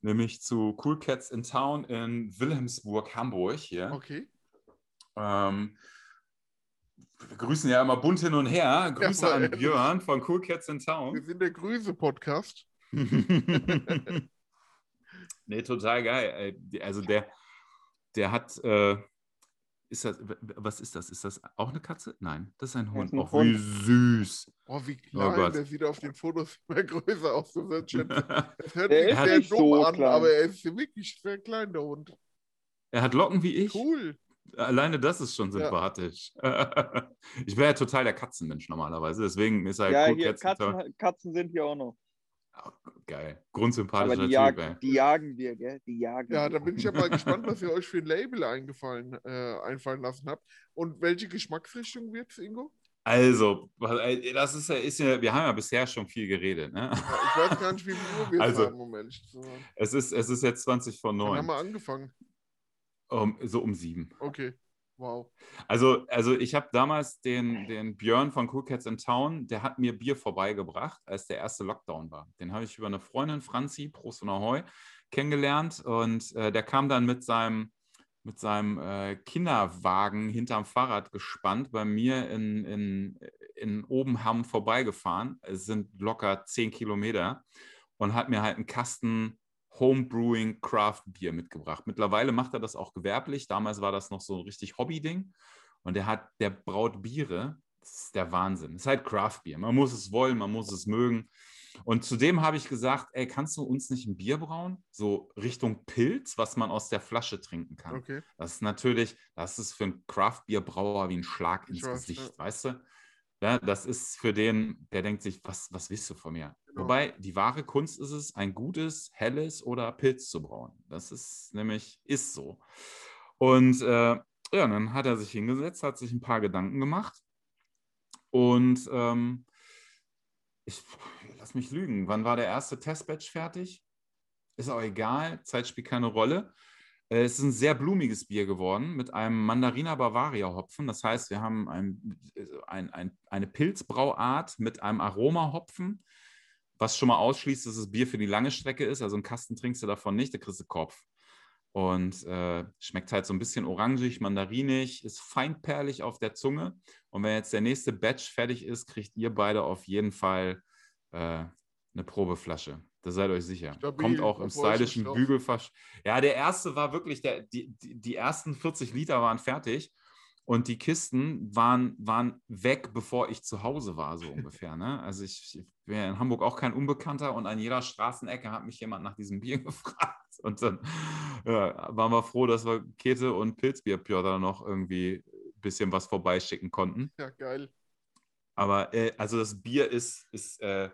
nämlich zu Cool Cats in Town in Wilhelmsburg, Hamburg hier. Okay. Ähm, wir grüßen ja immer bunt hin und her. Grüße aber an. Björn von Cool Cats in Wir Town. sind der Grüße-Podcast. (laughs) nee, total geil. Also der, der hat, äh, ist das, was ist das? Ist das auch eine Katze? Nein, das ist ein Hund. ist ein Auch wie Hund. süß. Oh, wie Oh klein. Gott. der sieht auf den Fotos immer größer aus. Das hört sich (laughs) ist sehr dumm so an, klein. aber er ist wirklich sehr klein, der Hund. er hat Locken wie ich. Cool. Alleine das ist schon Ja. sympathisch. (laughs) ich wäre ja total der Katzenmensch normalerweise. Deswegen ist er Ja, Cool hier. Katzen, Katzen sind hier auch noch. Geil. Aber Grundsympathischer die, Typ, ey. die jagen wir, gell? Die jagen Ja, da bin ich ja mal gespannt, was ihr (laughs) euch für ein Label eingefallen, äh, einfallen lassen habt. Und welche Geschmacksrichtung wird es, Ingo? Also, ey, das ist ja, ist ja, wir haben ja bisher schon viel geredet. Ne? Ja, ich weiß gar nicht, wie viel Uhr wir (laughs) Also, haben, zu sein. Es ist, es ist jetzt 20 von Wann haben 9. wir angefangen? Um, so um sieben. Okay. Wow. Also, also ich habe damals den, den Björn von Cool Cats in Town, der hat mir Bier vorbeigebracht, als der erste Lockdown war. Den habe ich über eine Freundin, Franzi, Prost und Ahoi, kennengelernt und äh, der kam dann mit seinem, mit seinem äh, Kinderwagen hinterm Fahrrad gespannt bei mir in, in, in Obenham vorbeigefahren. Es sind locker zehn Kilometer und hat mir halt einen Kasten Homebrewing Craft Bier mitgebracht. Mittlerweile macht er das auch gewerblich. Damals war das noch so ein richtig Hobby-Ding. Und der hat, der braut Biere. Das ist der Wahnsinn. Das ist halt Craft Bier. Man muss es wollen, man muss es mögen. Und zudem habe ich gesagt, ey, kannst du uns nicht ein Bier brauen? So Richtung Pilz, was man aus der Flasche trinken kann. Okay. Das ist natürlich, das ist für einen Craft-Bier-Brauer wie ein Schlag ins weiß, Gesicht, ja. weißt du? Ja, das ist für den, der denkt sich, was, was willst du von mir? Genau. Wobei die wahre Kunst ist es, ein gutes, helles oder Pilz zu brauen. Das ist nämlich, ist so. Und äh, ja, dann hat er sich hingesetzt, hat sich ein paar Gedanken gemacht und ähm, ich lass mich lügen. Wann war der erste Testbatch fertig? Ist auch egal, Zeit spielt keine Rolle. Äh, Es ist ein sehr blumiges Bier geworden mit einem Mandarina Bavaria Hopfen. Das heißt, wir haben ein, ein, ein, eine Pilzbrauart mit einem Aromahopfen, was schon mal ausschließt, dass es Bier für die lange Strecke ist. Also einen Kasten trinkst du davon nicht, da kriegst du Kopf. Und äh, schmeckt halt so ein bisschen orangig, mandarinig, ist feinperlig auf der Zunge. Und wenn jetzt der nächste Batch fertig ist, kriegt ihr beide auf jeden Fall äh, eine Probeflasche. Da seid euch sicher. Stabil, Kommt auch im stylischen. Bügelfasch. Ja, der erste war wirklich, der, die, die, die ersten 40 Liter waren fertig. Und die Kisten waren, waren weg, bevor ich zu Hause war, so (laughs) ungefähr. Ne? Also ich, ich bin ja in Hamburg auch kein Unbekannter und an jeder Straßenecke hat mich jemand nach diesem Bier (laughs) gefragt. Und dann ja, waren wir froh, dass wir Käthe und Pilzbier Piotr noch irgendwie ein bisschen was vorbeischicken konnten. Ja, geil. Aber äh, also das Bier ist, ist äh,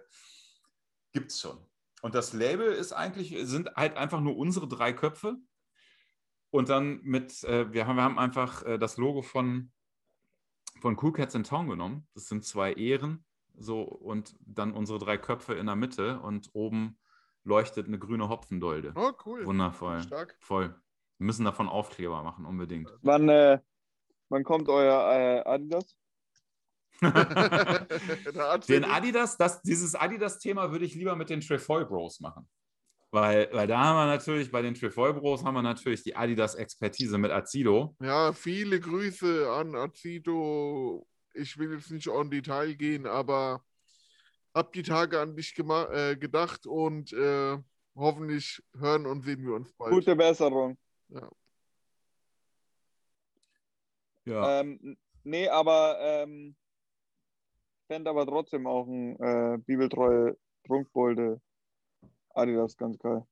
gibt's schon. Und das Label ist eigentlich, sind halt einfach nur unsere drei Köpfe. Und dann mit, äh, wir, haben, wir haben einfach äh, das Logo von, von Cool Cats in Town genommen. Das sind zwei Ehren. So, und dann unsere drei Köpfe in der Mitte und oben leuchtet eine grüne Hopfendolde. Oh, cool. Wundervoll. Stark. Voll. Wir müssen davon Aufkleber machen, unbedingt. (laughs) Wann, äh, wann kommt euer äh, Adidas? (laughs) (laughs) Den Adidas, das, dieses Adidas-Thema würde ich lieber mit den Trefoil Bros machen. Weil, weil da haben wir natürlich, bei den Trefoil Bros haben wir natürlich die Adidas-Expertise mit Azido. Ja, viele Grüße an Azido. Ich will jetzt nicht on Detail gehen, aber hab die Tage an dich äh, gedacht und äh, hoffentlich hören und sehen wir uns bald. Gute Besserung. Ja. Ähm, nee, aber ähm, fände aber trotzdem auch ein äh, bibeltreue Prunkbolde Adidas ganz geil.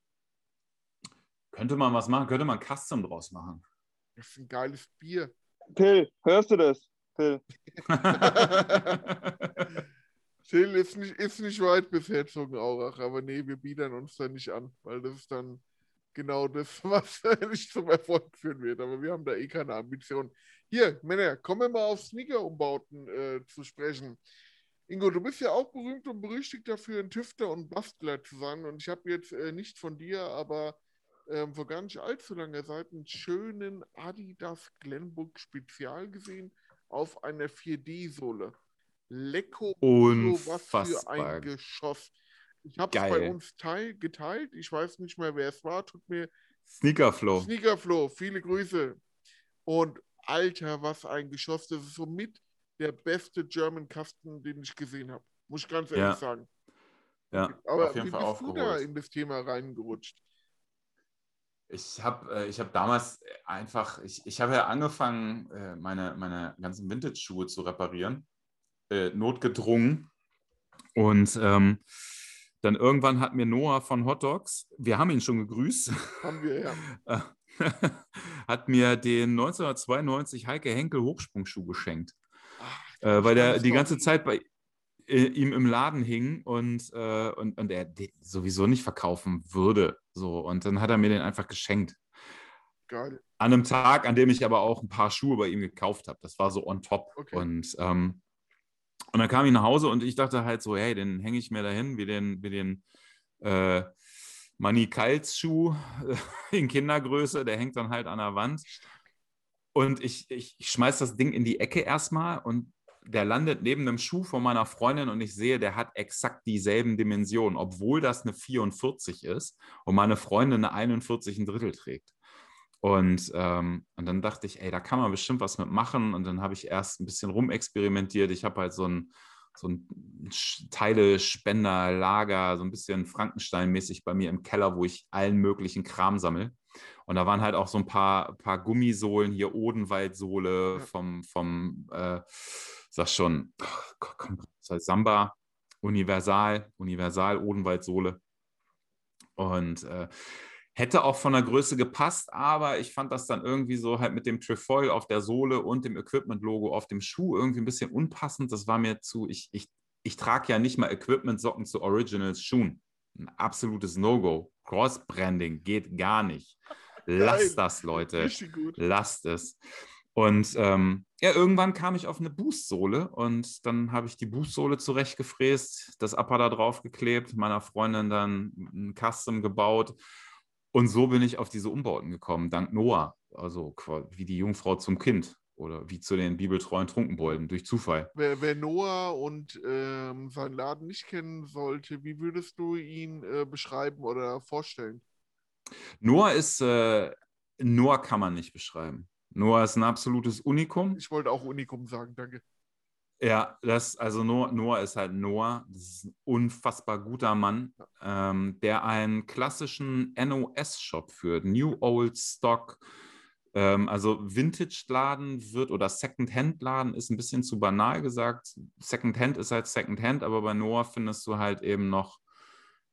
Könnte man was machen, könnte man Custom draus machen. Das ist ein geiles Bier. Till, hörst du das? Till. (laughs) Till ist nicht, ist nicht weit bis Herzogenaurach, aber nee, wir biedern uns da nicht an, weil das ist dann genau das, (laughs) was nicht zum Erfolg führen wird. Aber wir haben da eh keine Ambition. Hier, Männer, kommen wir mal auf Sneaker-Umbauten äh, zu sprechen. Ingo, du bist ja auch berühmt und berüchtigt dafür, ein Tüfter und Bastler zu sein. Und ich habe jetzt äh, nicht von dir, aber ähm, vor gar nicht allzu langer Zeit einen schönen Adidas Glenbook Spezial gesehen auf einer 4D-Sohle. Lecco, Mio, was für Unfassbar. ein Geschoss. Ich habe es bei uns teil, geteilt. Ich weiß nicht mehr, wer es war. Tut mir Sneakerflow. Sneakerflow, viele Grüße. Und Alter, was ein Geschoss. Das ist somit der beste German Kasten, den ich gesehen habe. Muss ich ganz ehrlich Ja. sagen. Ja, Aber auf jeden wie Fall bist du da aufgeholt. in das Thema reingerutscht? Ich habe äh, ich hab damals einfach, ich, ich habe ja angefangen, äh, meine, meine ganzen Vintage-Schuhe zu reparieren, äh, notgedrungen. Und ähm, dann irgendwann hat mir Noah von Hot Dogs, wir haben ihn schon gegrüßt, Haben wir ja. (laughs) (laughs) hat mir den 1992 Heike Henkel Hochsprungschuh geschenkt. Äh, weil der die ganze Zeit bei äh, ihm im Laden hing und, äh, und, und er den sowieso nicht verkaufen würde. So. Und dann hat er mir den einfach geschenkt. Geil. An einem Tag, an dem ich aber auch ein paar Schuhe bei ihm gekauft habe. Das war so on top. Okay. Und, ähm, und dann kam ich nach Hause und ich dachte halt so, hey, den hänge ich mir dahin, wie den, wie den äh, Manny Kals Schuh (laughs) in Kindergröße, der hängt dann halt an der Wand. Und ich, ich, ich schmeiß das Ding in die Ecke erstmal und der landet neben einem Schuh von meiner Freundin und ich sehe, der hat exakt dieselben Dimensionen, obwohl das eine 44 ist und meine Freundin eine 41 ein Drittel trägt. Und, ähm, und dann dachte ich, ey, da kann man bestimmt was mit machen. Und dann habe ich erst ein bisschen rumexperimentiert. Ich habe halt so ein, so ein Teile-Spender-Lager, so ein bisschen Frankenstein-mäßig bei mir im Keller, wo ich allen möglichen Kram sammle. Und da waren halt auch so ein paar, paar Gummisohlen, hier Odenwaldsohle vom, vom äh, sag schon, oh, komm, das heißt Samba, Universal, Universal Odenwaldsohle. Und äh, hätte auch von der Größe gepasst, aber ich fand das dann irgendwie so halt mit dem Trefoil auf der Sohle und dem Equipment-Logo auf dem Schuh irgendwie ein bisschen unpassend. Das war mir zu, ich, ich, ich trage ja nicht mal Equipment-Socken zu Originals-Schuhen. Ein absolutes No-Go. Cross-Branding geht gar nicht. Lasst das, Leute. Richtig gut. Lasst es. Und ähm, ja, irgendwann kam ich auf eine Boostsohle und dann habe ich die Boostsohle zurechtgefräst, das Upper da drauf geklebt, meiner Freundin dann ein Custom gebaut. Und so bin ich auf diese Umbauten gekommen, dank Noah. Also wie die Jungfrau zum Kind oder wie zu den bibeltreuen Trunkenbolden, durch Zufall. Wer, wer Noah und ähm, seinen Laden nicht kennen sollte, wie würdest du ihn äh, beschreiben oder vorstellen? Noah ist, äh, Noah kann man nicht beschreiben. Noah ist ein absolutes Unikum. Ich wollte auch Unikum sagen, danke. Ja, das, also Noah, Noah ist halt Noah. Das ist ein unfassbar guter Mann, ähm, der einen klassischen NOS-Shop führt, New Old Stock. Ähm, also Vintage-Laden wird oder Second-Hand-Laden ist ein bisschen zu banal gesagt. Second-Hand ist halt Second-Hand, aber bei Noah findest du halt eben noch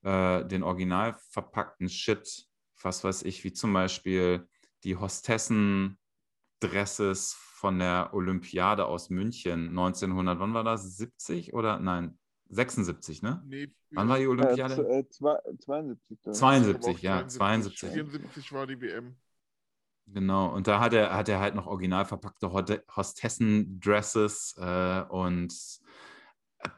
äh, den original verpackten Shit, was weiß ich, wie zum Beispiel die Hostessen-Dresses von der Olympiade aus München 1900, wann war das? 70 oder nein, 76, ne? Nee, Wann war die Äh, Olympiade? äh, zwei- 72. glaub ich. 72, aber auch ja, 72. 74 war die WM. Genau, und da hat er, hat er halt noch original verpackte Hostessen-Dresses äh, und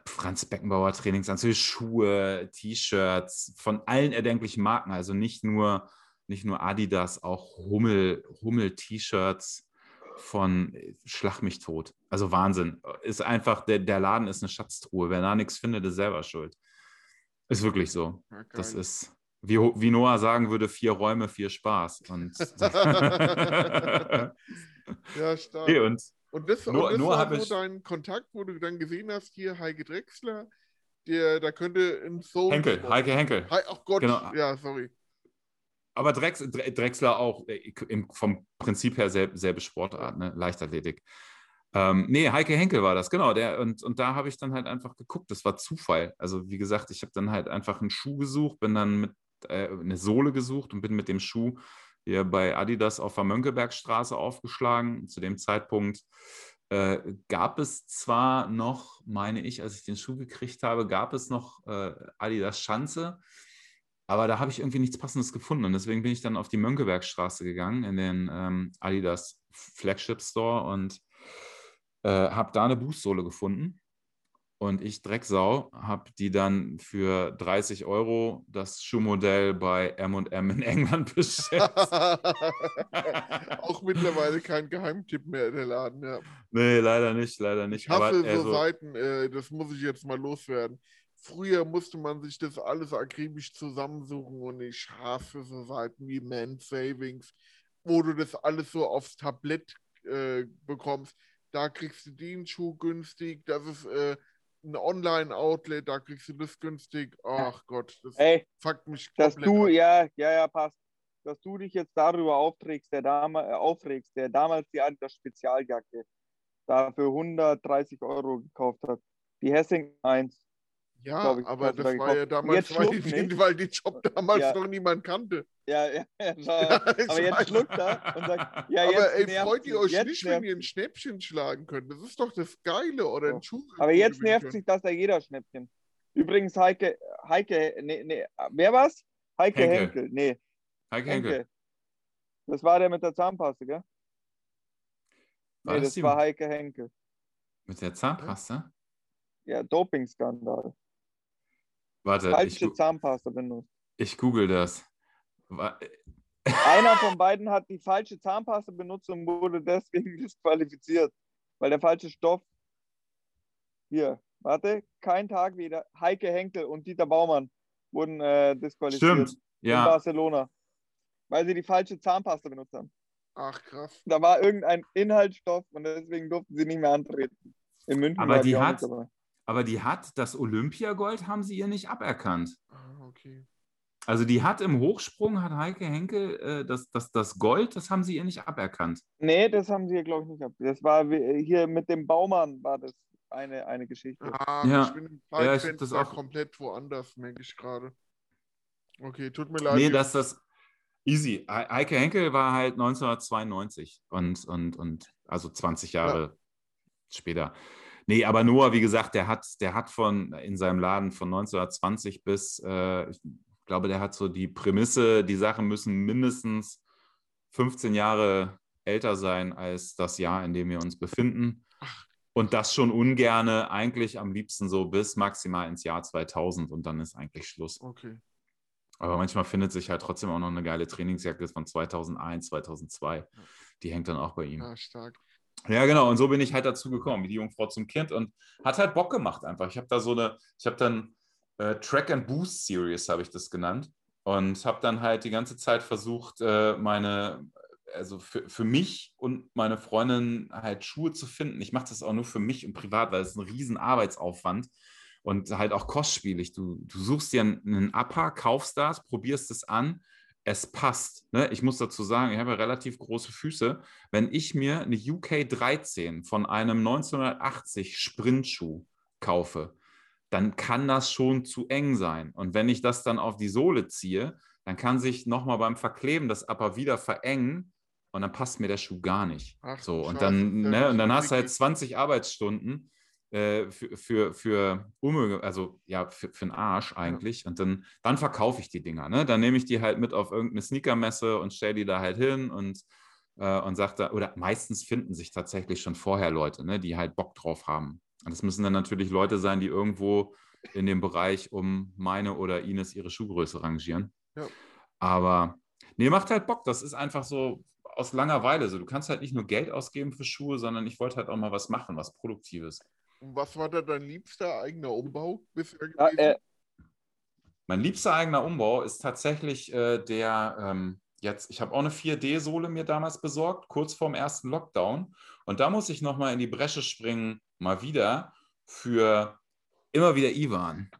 Franz Beckenbauer Trainingsanzüge, Schuhe, T-Shirts von allen erdenklichen Marken, also nicht nur, nicht nur Adidas, auch Hummel, Hummel-T-Shirts von äh, Schlag mich tot. Also Wahnsinn. Ist einfach, der, der Laden ist eine Schatztruhe. Wer da nichts findet, ist selber schuld. Ist wirklich so. Das ist wie, wie Noah sagen würde, vier Räume, vier Spaß. Und, (laughs) Ja, stark. nee, und Und das, Nur- und das nur war ich- dein Kontakt, wo du dann gesehen hast, hier Heike Drechsler, der, da könnte ein Soul. Henkel, Heike Henkel. Hei- Ach Gott, Genau. ja, sorry. Aber Drex, Dre- Drexler auch äh, im, vom Prinzip her selb, selbe Sportart, ne? Leichtathletik. Ähm, nee, Heike Henkel war das, genau. Der, und, und da habe ich dann halt einfach geguckt. Das war Zufall. Also, wie gesagt, ich habe dann halt einfach einen Schuh gesucht, bin dann mit äh, eine Sohle gesucht und bin mit dem Schuh hier bei Adidas auf der Mönckebergstraße aufgeschlagen. Zu dem Zeitpunkt äh, gab es zwar noch, meine ich, als ich den Schuh gekriegt habe, gab es noch äh, Adidas Schanze. Aber da habe ich irgendwie nichts Passendes gefunden. Und deswegen bin ich dann auf die Mönckebergstraße gegangen, in den ähm, Adidas Flagship Store und äh, habe da eine Boostsohle gefunden. Und ich, Drecksau, habe die dann für 30 Euro das Schuhmodell bei M&M in England (laughs) bestellt. (laughs) Auch mittlerweile kein Geheimtipp mehr, der Laden, ja. nee, leider nicht, leider nicht. Ich hasse Aber, so also, Seiten, äh, das muss ich jetzt mal loswerden. Früher musste man sich das alles akribisch zusammensuchen und ich hasse so Seiten wie Man Savings, wo du das alles so aufs Tablett äh, bekommst. Da kriegst du den Schuh günstig, das ist äh, ein Online-Outlet, da kriegst du das günstig. Ach Gott, das Ey, fuckt mich dass komplett du, ab. ja, ja, ja, passt. Dass du dich jetzt darüber aufträgst, der dama äh, aufregst, der damals die Adidas Spezialjacke da für 130 Euro gekauft hat. Die Hessing 1. Ja, ich, aber das da war ja damals, weil, die, nicht. weil den Job damals Ja. noch niemand kannte. Ja, ja, ja. (laughs) Ja, aber jetzt schluckt er und sagt, ja, aber jetzt ey, nervt's freut ihr euch jetzt nicht, wenn nervt's ihr ein Schnäppchen schlagen könnt? Das ist doch das Geile. Oder ein Schuh. Aber jetzt nervt könnt. sich das da jeder Schnäppchen. Übrigens, Heike, Heike, nee, nee, wer war's? Heike Henkel. Henkel. Nee, Heike Henkel. Henkel. Das war der mit der Zahnpasta, gell? War nee, das das war Heike Henkel. Mit der Zahnpasta? Ja, Dopingskandal. Warte, ich, Falsche gu- Zahnpasta benutzt. ich google das. (laughs) Einer von beiden hat die falsche Zahnpasta benutzt und wurde deswegen (laughs) disqualifiziert, weil der falsche Stoff. Hier, warte, kein Tag wieder. Heike Henkel und Dieter Baumann wurden äh, disqualifiziert Stimmt, in ja. Barcelona, weil sie die falsche Zahnpasta benutzt haben. Ach, krass. Da war irgendein Inhaltsstoff und deswegen durften sie nicht mehr antreten. In München Aber war die auch hat- dabei. Aber die hat das Olympiagold, haben sie ihr nicht aberkannt. Ah, okay. Also die hat im Hochsprung, hat Heike Henkel, äh, das, das, das Gold, das haben sie ihr nicht aberkannt. Nee, das haben sie, glaube ich, nicht gehabt. Das war wie- hier mit dem Baumann war das eine, eine Geschichte. Ah, Ja. ich bin im Ja, ich das auch- komplett woanders, merke ich gerade. Okay, tut mir leid. Nee, dass das easy. He- Heike Henkel war halt 1992 und, und, und also 20 Jahre später. Nee, aber Noah, wie gesagt, der hat, der hat von in seinem Laden von 1920 bis, äh, ich glaube, der hat so die Prämisse, die Sachen müssen mindestens 15 Jahre älter sein als das Jahr, in dem wir uns befinden. Und das schon ungerne, eigentlich am liebsten so bis maximal ins Jahr 2000 und dann ist eigentlich Schluss. Okay. Aber manchmal findet sich halt trotzdem auch noch eine geile Trainingsjacke von 2001, 2002. Die hängt dann auch bei ihm. Ah, stark. Ja, genau. Und so bin ich halt dazu gekommen, wie die Jungfrau zum Kind. Und hat halt Bock gemacht einfach. Ich habe da so eine, ich habe dann äh, Track and Boost Series, habe ich das genannt. Und habe dann halt die ganze Zeit versucht, äh, meine, also für, für mich und meine Freundin halt Schuhe zu finden. Ich mache das auch nur für mich und privat, weil es ist ein riesen Arbeitsaufwand und halt auch kostspielig. Du, du suchst dir einen, einen Upper, kaufst das, probierst es an, es passt. Ne? Ich muss dazu sagen, ich habe ja relativ große Füße. Wenn ich mir eine UK 13 von einem 1980 Sprintschuh kaufe, dann kann das schon zu eng sein. Und wenn ich das dann auf die Sohle ziehe, dann kann sich nochmal beim Verkleben das Upper wieder verengen und dann passt mir der Schuh gar nicht. Ach, so, und Scheiße, dann, ne, und dann hast du halt dickes. 20 Arbeitsstunden äh, für, für, für Unmöge, also ja, für, für den Arsch eigentlich. Und dann, dann verkaufe ich die Dinger. Ne? Dann nehme ich die halt mit auf irgendeine Sneakermesse und stelle die da halt hin und, äh, und sage da, oder meistens finden sich tatsächlich schon vorher Leute, ne, die halt Bock drauf haben. Und das müssen dann natürlich Leute sein, die irgendwo in dem Bereich um meine oder Ines ihre Schuhgröße rangieren. Ja. Aber nee, macht halt Bock. Das ist einfach so aus Langeweile so. Du kannst halt nicht nur Geld ausgeben für Schuhe, sondern ich wollte halt auch mal was machen, was Produktives. Und was war da dein liebster eigener Umbau bisher Ja, gewesen? äh, Mein liebster eigener Umbau ist tatsächlich äh, der, ähm, jetzt, ich habe auch eine 4D-Sohle mir damals besorgt, kurz vorm ersten Lockdown. Und da muss ich nochmal in die Bresche springen, mal wieder, für immer wieder Ivan.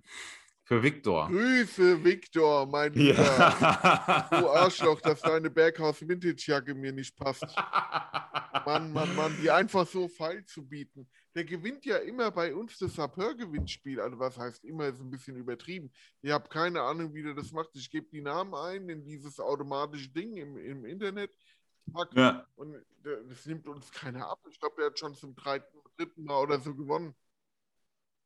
Für Viktor. Grüße, Viktor, mein Lieber. Ja. (laughs) Du Arschloch, dass deine Berghaus-Vintage-Jacke mir nicht passt. Mann, Mann, Mann, die einfach so feil zu bieten. Der gewinnt ja immer bei uns das Sapeur-Gewinnspiel. Also was heißt immer, ist ein bisschen übertrieben. Ich habe keine Ahnung, wie der das macht. Ich gebe die Namen ein in dieses automatische Ding im, im Internet. Ja. Und das nimmt uns keiner ab. Ich glaube, der hat schon zum dritten, dritten Mal oder so gewonnen.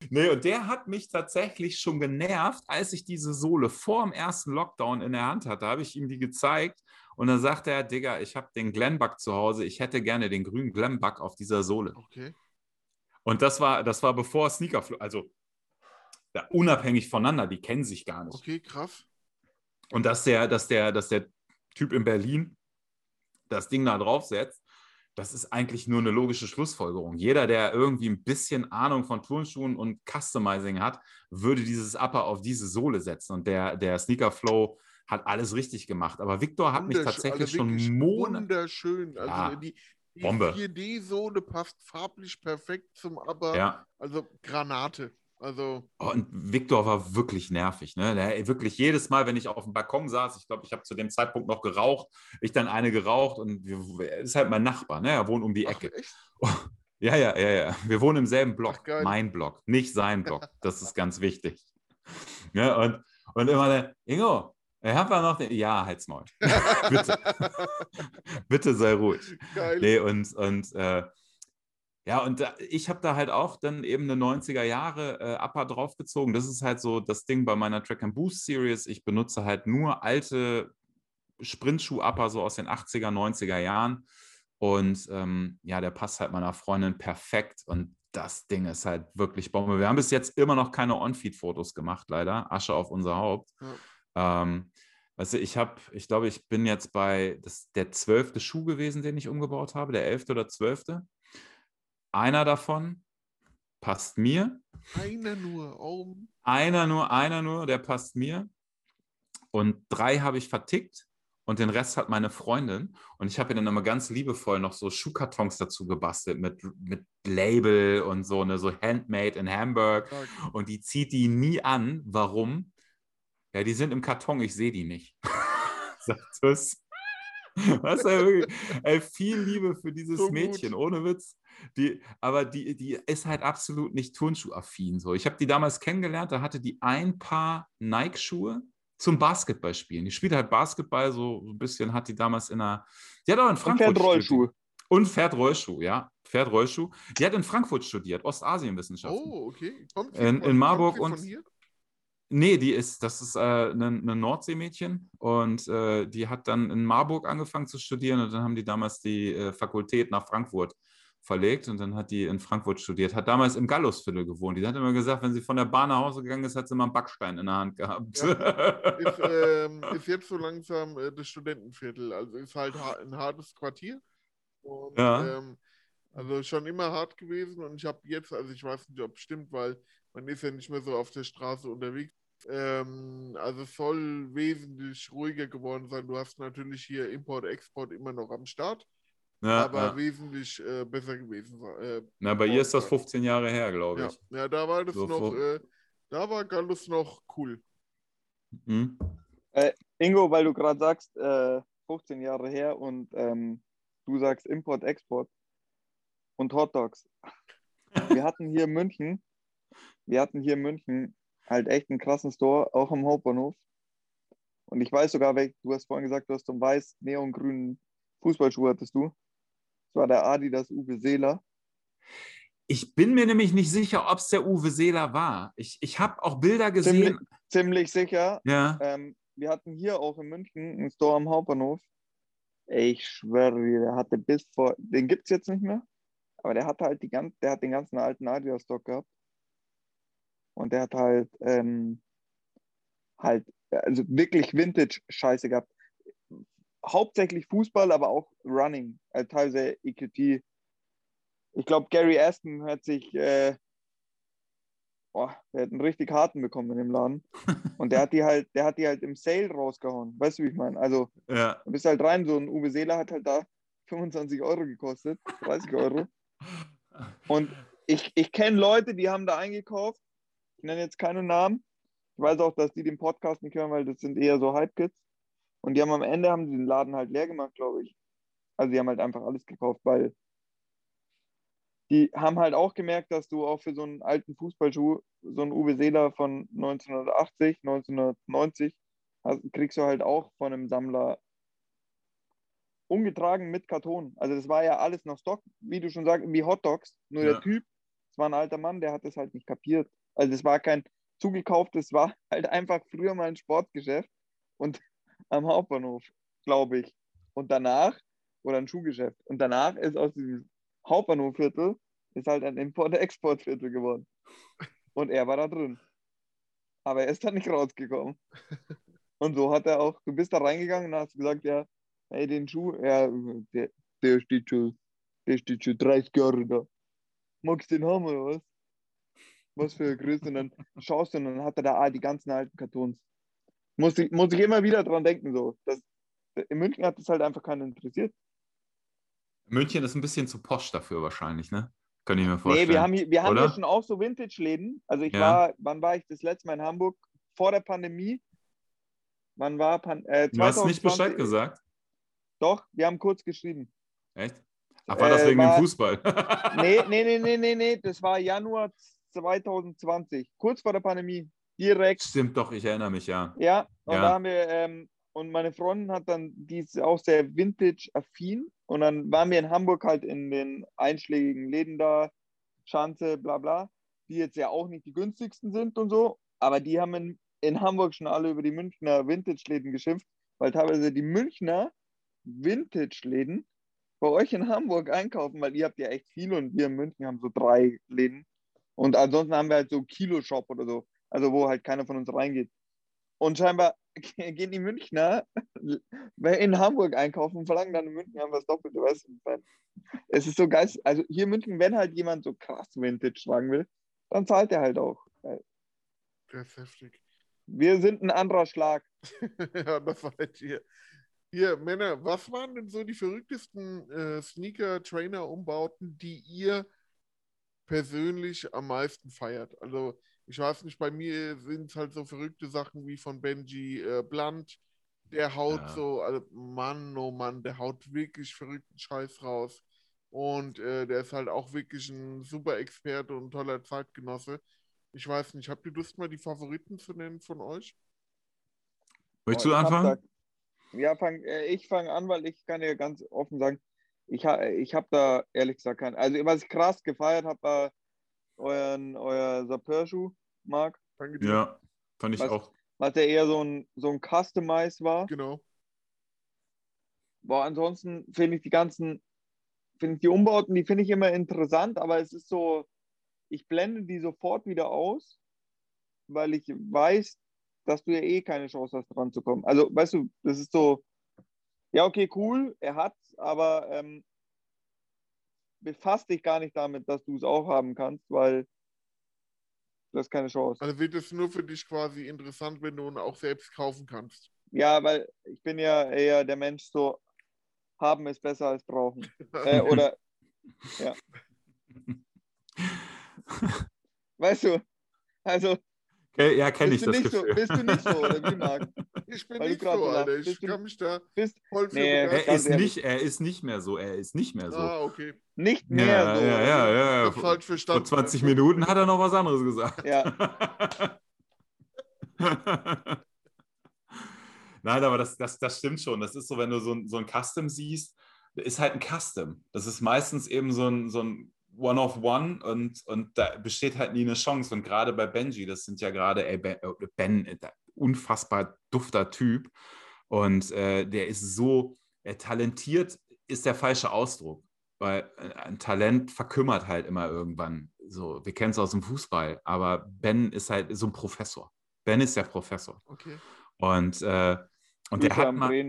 Nee, und der hat mich tatsächlich schon genervt, als ich diese Sohle vor dem ersten Lockdown in der Hand hatte. habe ich ihm die gezeigt und dann sagte er, Digga, ich habe den Glenbuck zu Hause, ich hätte gerne den grünen Glenbuck auf dieser Sohle. Okay. Und das war, das war bevor Sneaker, also ja, unabhängig voneinander, die kennen sich gar nicht. Okay, krass. Und dass der, dass der, dass der Typ in Berlin das Ding da draufsetzt, das ist eigentlich nur eine logische Schlussfolgerung. Jeder, der irgendwie ein bisschen Ahnung von Turnschuhen und Customizing hat, würde dieses Upper auf diese Sohle setzen. Und der, der Sneaker Flow hat alles richtig gemacht. Aber Victor hat mich Wunderschön, tatsächlich also schon Monate. Wunderschön. Also Ja, die, die Bombe. 4D-Sohle passt farblich perfekt zum Aber. Ja. Also Granate. Also Oh, und Victor war wirklich nervig. Ne? Der, wirklich jedes Mal, wenn ich auf dem Balkon saß, ich glaube, ich habe zu dem Zeitpunkt noch geraucht, ich dann eine geraucht und wir, er ist halt mein Nachbar, ne? er wohnt um die ach, Ecke. echt? (laughs) Ja, ja, ja, ja. Wir wohnen im selben Block. Ach, mein Block, nicht sein Block. (laughs) Das ist ganz wichtig. Ja, und, und immer der, Ingo, ich habe ja noch den. Ja, halt's Maul. (laughs) Bitte. (laughs) Bitte sei ruhig. Geil. Nee, und, und äh, ja, und da, ich habe da halt auch dann eben eine 90er Jahre äh, Upper draufgezogen. Das ist halt so das Ding bei meiner Track and Boost Series. Ich benutze halt nur alte Sprintschuh-Upper so aus den 80er, 90er Jahren. Und ähm, ja, der passt halt meiner Freundin perfekt. Und das Ding ist halt wirklich Bombe. Wir haben bis jetzt immer noch keine On-Feed-Fotos gemacht, leider. Asche auf unser Haupt. Ähm, weißt du, ich habe, ich glaube, ich bin jetzt bei das, der zwölfte Schuh gewesen, den ich umgebaut habe, der elfte oder zwölfte. Einer davon passt mir. Einer nur. Oh, Einer nur, einer nur, der passt mir. Und drei habe ich vertickt und den Rest hat meine Freundin. Und ich habe ihr dann immer ganz liebevoll noch so Schuhkartons dazu gebastelt mit, mit Label und so, ne, so Handmade in Hamburg. Und die zieht die nie an. Warum? Ja, die sind im Karton, ich sehe die nicht. (laughs) Sagt es. Was ey, wirklich, ey, viel Liebe für dieses So gut. Mädchen, ohne Witz. Die, aber die, die ist halt absolut nicht Turnschuhaffin. So. Ich habe die damals kennengelernt, da hatte die ein paar Nike-Schuhe zum Basketballspielen. Die spielt halt Basketball so ein bisschen, hat die damals in einer. Die hat auch in Und Frankfurt fährt Rollschuh. Und fährt Rollschuh, ja. Fährt Rollschuh. Die hat in Frankfurt studiert, Ostasienwissenschaften. Oh, okay. Kommt sie In- in Marburg und- hier? Nee, die ist, das ist äh, ein ein Nordseemädchen und äh, die hat dann in Marburg angefangen zu studieren und dann haben die damals die äh, Fakultät nach Frankfurt verlegt und dann hat die in Frankfurt studiert, hat damals im Gallusviertel gewohnt. Die hat immer gesagt, wenn sie von der Bahn nach Hause gegangen ist, hat sie immer einen Backstein in der Hand gehabt. (laughs) Ist, ähm, ist jetzt so langsam äh, das Studentenviertel. Also ist halt ha ein hartes Quartier. Und, Ja. ähm, also schon immer hart gewesen und ich habe jetzt, also ich weiß nicht, ob es stimmt, weil man ist ja nicht mehr so auf der Straße unterwegs. Ähm, also es soll wesentlich ruhiger geworden sein. Du hast natürlich hier Import, Export immer noch am Start, ja, aber ja. wesentlich äh, besser gewesen. sein- Äh, Na, bei ihr ist das 15 Jahre her, glaube ja. ich. ja, da war das So noch, äh, da war Gallus noch cool. Hm? Ingo, weil du gerade sagst, äh, 15 Jahre her und ähm, du sagst Import, Export und Hot Dogs. (laughs) Wir hatten hier in München, wir hatten hier in München halt echt einen krassen Store, auch am Hauptbahnhof. Und ich weiß sogar, du hast vorhin gesagt, du hast so einen weiß neongrünen Fußballschuh hattest du. Das war der Adidas Uwe Seeler. Ich bin mir nämlich nicht sicher, ob es der Uwe Seeler war. Ich, ich habe auch Bilder Ziemlich, gesehen. ziemlich sicher. Ja. Ähm, wir hatten hier auch in München einen Store am Hauptbahnhof. Ich schwöre der hatte bis vor, den gibt es jetzt nicht mehr, aber der hatte halt die ganz, der hat den ganzen alten Adidas-Stock gehabt. Und der hat halt, ähm, halt, also wirklich Vintage-Scheiße gehabt. Hauptsächlich Fußball, aber auch Running, äh, teilweise EQT. Ich glaube, Gary Aston hat sich, äh, boah, der hat einen richtig harten bekommen in dem Laden. (laughs) Und der hat die halt, der hat die halt im Sale rausgehauen. Weißt du, wie ich meine? Also, Ja. du bist halt rein, so ein Uwe Seeler hat halt da 25 Euro gekostet, 30 Euro. (laughs) Und ich, ich kenne Leute, die haben da eingekauft. Ich nenne jetzt keine Namen. Ich weiß auch, dass die den Podcast nicht hören, weil das sind eher so Hype-Kids. Und die haben am Ende haben den Laden halt leer gemacht, glaube ich. Also die haben halt einfach alles gekauft, weil die haben halt auch gemerkt, dass du auch für so einen alten Fußballschuh, so einen Uwe Seeler von 1980, 1990, hast, kriegst du halt auch von einem Sammler ungetragen mit Karton. Also das war ja alles noch Stock, wie du schon sagst, wie Hot Dogs. Nur Ja. der Typ, das war ein alter Mann, der hat das halt nicht kapiert. Also das war kein zugekauftes, war halt einfach früher mal ein Sportgeschäft und am Hauptbahnhof, glaube ich. Und danach, oder ein Schuhgeschäft. Und danach ist aus diesem Hauptbahnhofviertel ist halt ein Import-Export-Viertel (laughs) geworden. Und er war da drin. Aber er ist da nicht rausgekommen. Und so hat er auch, du bist da reingegangen und hast gesagt, ja, hey, den Schuh, ja, der, der steht schon, der steht schon 30 Jahre da. Magst du den haben oder was? Was für Größe? Und dann schaust du und dann hat er da ah, die ganzen alten Kartons. Muss ich, muss ich immer wieder dran denken, so. Das, in München hat das halt einfach keinen interessiert. München ist ein bisschen zu posch dafür wahrscheinlich, ne? Könnte ich mir vorstellen. Nee, wir haben, hier, wir haben oder? hier schon auch so Vintage-Läden. Also ich Ja. war, wann war ich das letzte Mal in Hamburg? Vor der Pandemie. Wann war Pan äh, Du hast nicht 2020 Bescheid gesagt? Doch, wir haben kurz geschrieben. Echt? Ach, war das Äh, wegen war- dem Fußball? (laughs) Nee, nee, nee, nee, nee, nee, das war Januar 2020, kurz vor der Pandemie. Direkt, Stimmt doch, ich erinnere mich, ja. ja. Und Ja. da haben wir, ähm, und meine Freundin hat dann, die ist auch sehr Vintage-affin. Und dann waren wir in Hamburg halt in den einschlägigen Läden da, Schanze, bla bla, die jetzt ja auch nicht die günstigsten sind und so. Aber die haben in, in Hamburg schon alle über die Münchner Vintage-Läden geschimpft, weil teilweise die Münchner Vintage-Läden bei euch in Hamburg einkaufen, weil ihr habt ja echt viele und wir in München haben so drei Läden. Und ansonsten haben wir halt so Kilo-Shop oder so, also wo halt keiner von uns reingeht. Und scheinbar (laughs) gehen die Münchner (laughs) in Hamburg einkaufen und verlangen dann in München einfach das Doppelte, weißt du? Es ist so geil. Also hier in München, wenn halt jemand so krass Vintage tragen will, dann zahlt er halt auch. Das ist heftig. Wir sind ein anderer Schlag. ja, das war halt hier. Hier, Männer, was waren denn so die verrücktesten äh, Sneaker-Trainer-Umbauten, die ihr persönlich am meisten feiert? Also, ich weiß nicht, bei mir sind es halt so verrückte Sachen wie von Benji äh, Blunt. Der haut Ja. so, also Mann, oh Mann, der haut wirklich verrückten Scheiß raus. Und äh, der ist halt auch wirklich ein super Experte und toller Zeitgenosse. Ich weiß nicht, habt ihr Lust mal die Favoriten zu nennen von euch? Möchtest du hab anfangen? Ja, fang, äh, ich fange an, weil ich kann dir ganz offen sagen, ich, ha, ich habe da ehrlich gesagt keinen. Also, was ich krass gefeiert habe, war euren, euer Sapeur-Schuh, Marc, Danke dir. Ja, fand ich Was- auch. was ja eher so ein, so ein Customize war. Genau. Boah, ansonsten finde ich die ganzen, finde ich die Umbauten, die finde ich immer interessant, aber es ist so, ich blende die sofort wieder aus, weil ich weiß, dass du ja eh keine Chance hast, dran zu kommen. Also, weißt du, das ist so, ja, okay, cool, er hat's, aber ähm, befasst dich gar nicht damit, dass du es auch haben kannst, weil du hast keine Chance. Also wird es nur für dich quasi interessant, wenn du ihn auch selbst kaufen kannst. Ja, weil ich bin ja eher der Mensch so, haben ist besser als brauchen. (laughs) Äh, oder, ja. (laughs) Weißt du, also ja, kenne ich bist du, das nicht so, Gefühl. bist du nicht so, oder wie Marc? (laughs) Ich bin Weil nicht so, Alter. Ich Bist du- kann mich da Bist voll für Nee, er ist nicht, er ist nicht mehr so, er ist nicht mehr so. Ah, okay. nicht mehr ja, so. ja, ja, ja. Vor, falsch vor verstanden. 20 Minuten hat er noch was anderes gesagt. Ja. (laughs) Nein, aber das, das, das stimmt schon. Das ist so, wenn du so ein, so ein Custom siehst, ist halt ein Custom. Das ist meistens eben so ein, so ein One-of-One und, und da besteht halt nie eine Chance. Und gerade bei Benji, das sind ja gerade, ey, Ben, äh, Ben äh, unfassbar dufter Typ. Und äh, der ist so, äh, talentiert ist der falsche Ausdruck. Weil äh, ein Talent verkümmert halt immer irgendwann. So, wir kennen es aus dem Fußball, aber Ben ist halt so ein Professor. Ben ist der Professor. Okay. Und, äh, und der hat mal, (laughs)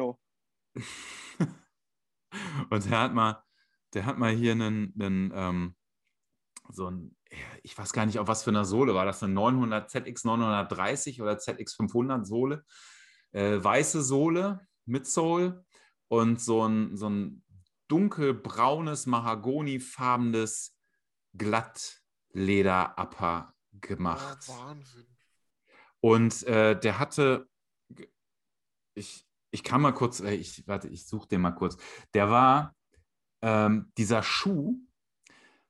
und der hat mal, der hat mal hier einen, einen ähm, so ein, ich weiß gar nicht, auf was für eine Sohle war das, eine 900 ZX 930 oder ZX 500 Sohle, äh, weiße Sohle mit Soul und so ein, so ein dunkelbraunes, mahagonifarbenes Glattleder-Upper gemacht. Ja, Wahnsinn. Und äh, der hatte, ich, ich kann mal kurz, äh, ich, warte, ich suche den mal kurz. Der war, ähm, dieser Schuh,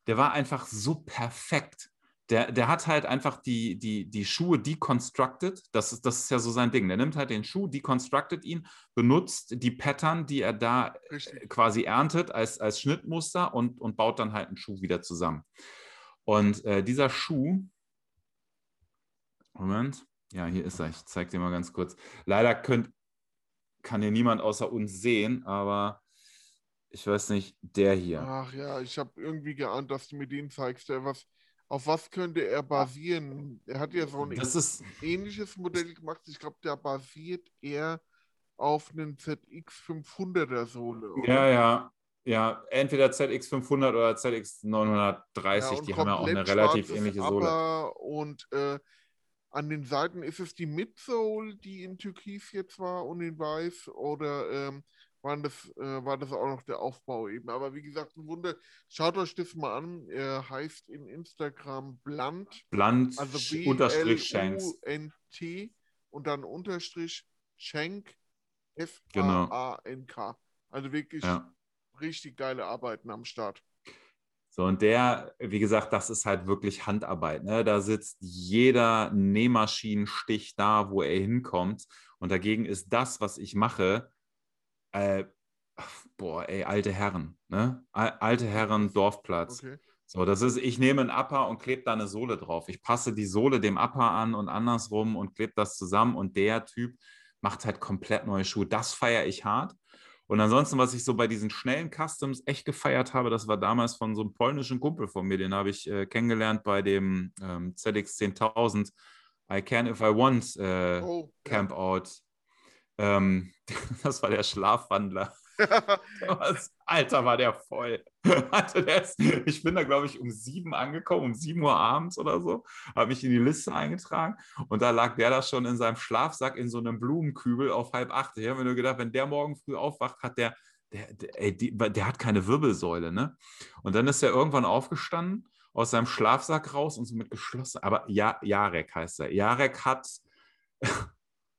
der war einfach so perfekt. Der, der hat halt einfach die, die, die Schuhe deconstructed. Das ist, das ist ja so sein Ding. Der nimmt halt den Schuh, deconstructed ihn, benutzt die Pattern, die er da Richtig. quasi erntet als, als Schnittmuster und, und baut dann halt einen Schuh wieder zusammen. Und äh, dieser Schuh, Moment, ja, hier ist er. Ich zeige dir mal ganz kurz. Leider könnt, kann hier niemand außer uns sehen, aber ich weiß nicht, der hier. Ach ja, ich habe irgendwie geahnt, dass du mir den zeigst. Der was, auf was könnte er basieren? Er hat ja so ein ist, ähnliches Modell gemacht. Ich glaube, der basiert eher auf einen ZX 500er Sohle. oder? ja, ja, ja, entweder ZX500 oder ZX930, Ja, die haben ja auch eine relativ ähnliche Sohle. Und äh, an den Seiten ist es die Midsole, die in Türkis jetzt war und in Weiß oder ähm, waren das, äh, war das auch noch der Aufbau eben. Aber wie gesagt, ein Wunder. Schaut euch das mal an. Er heißt in Instagram Blunt, Blunt also Sch- unterstrich Shanks. B-L-U-N-T und dann Unterstrich Schenk. F-A-A-N-K. Also wirklich Ja. richtig geile Arbeiten am Start. So, und der, wie gesagt, das ist halt wirklich Handarbeit. Ne? Da sitzt jeder Nähmaschinenstich da, wo er hinkommt. Und dagegen ist das, was ich mache, äh, boah, ey, alte Herren. Ne? Al- Alte Herren, Dorfplatz. Okay. So, das ist, ich nehme einen Upper und klebe da eine Sohle drauf. Ich passe die Sohle dem Upper an und andersrum und klebe das zusammen. Und der Typ macht halt komplett neue Schuhe. Das feiere ich hart. Und ansonsten, was ich so bei diesen schnellen Customs echt gefeiert habe, das war damals von so einem polnischen Kumpel von mir, den habe ich äh, kennengelernt bei dem ähm, ZX 10000 I Can If I Want äh, Oh, ja. Campout. Ähm, (laughs) das war der Schlafwandler. (laughs) Alter, war der voll. (laughs) Also der ist, ich bin da, glaube ich, um sieben angekommen, um sieben Uhr abends oder so, habe mich in die Liste eingetragen und da lag der da schon in seinem Schlafsack in so einem Blumenkübel auf halb acht. Ich habe mir nur gedacht, wenn der morgen früh aufwacht, hat der, der, der, ey, die, der hat keine Wirbelsäule, ne? Und dann ist er irgendwann aufgestanden, aus seinem Schlafsack raus und so mit geschlossen. Aber ja, Jarek heißt er. Jarek hat,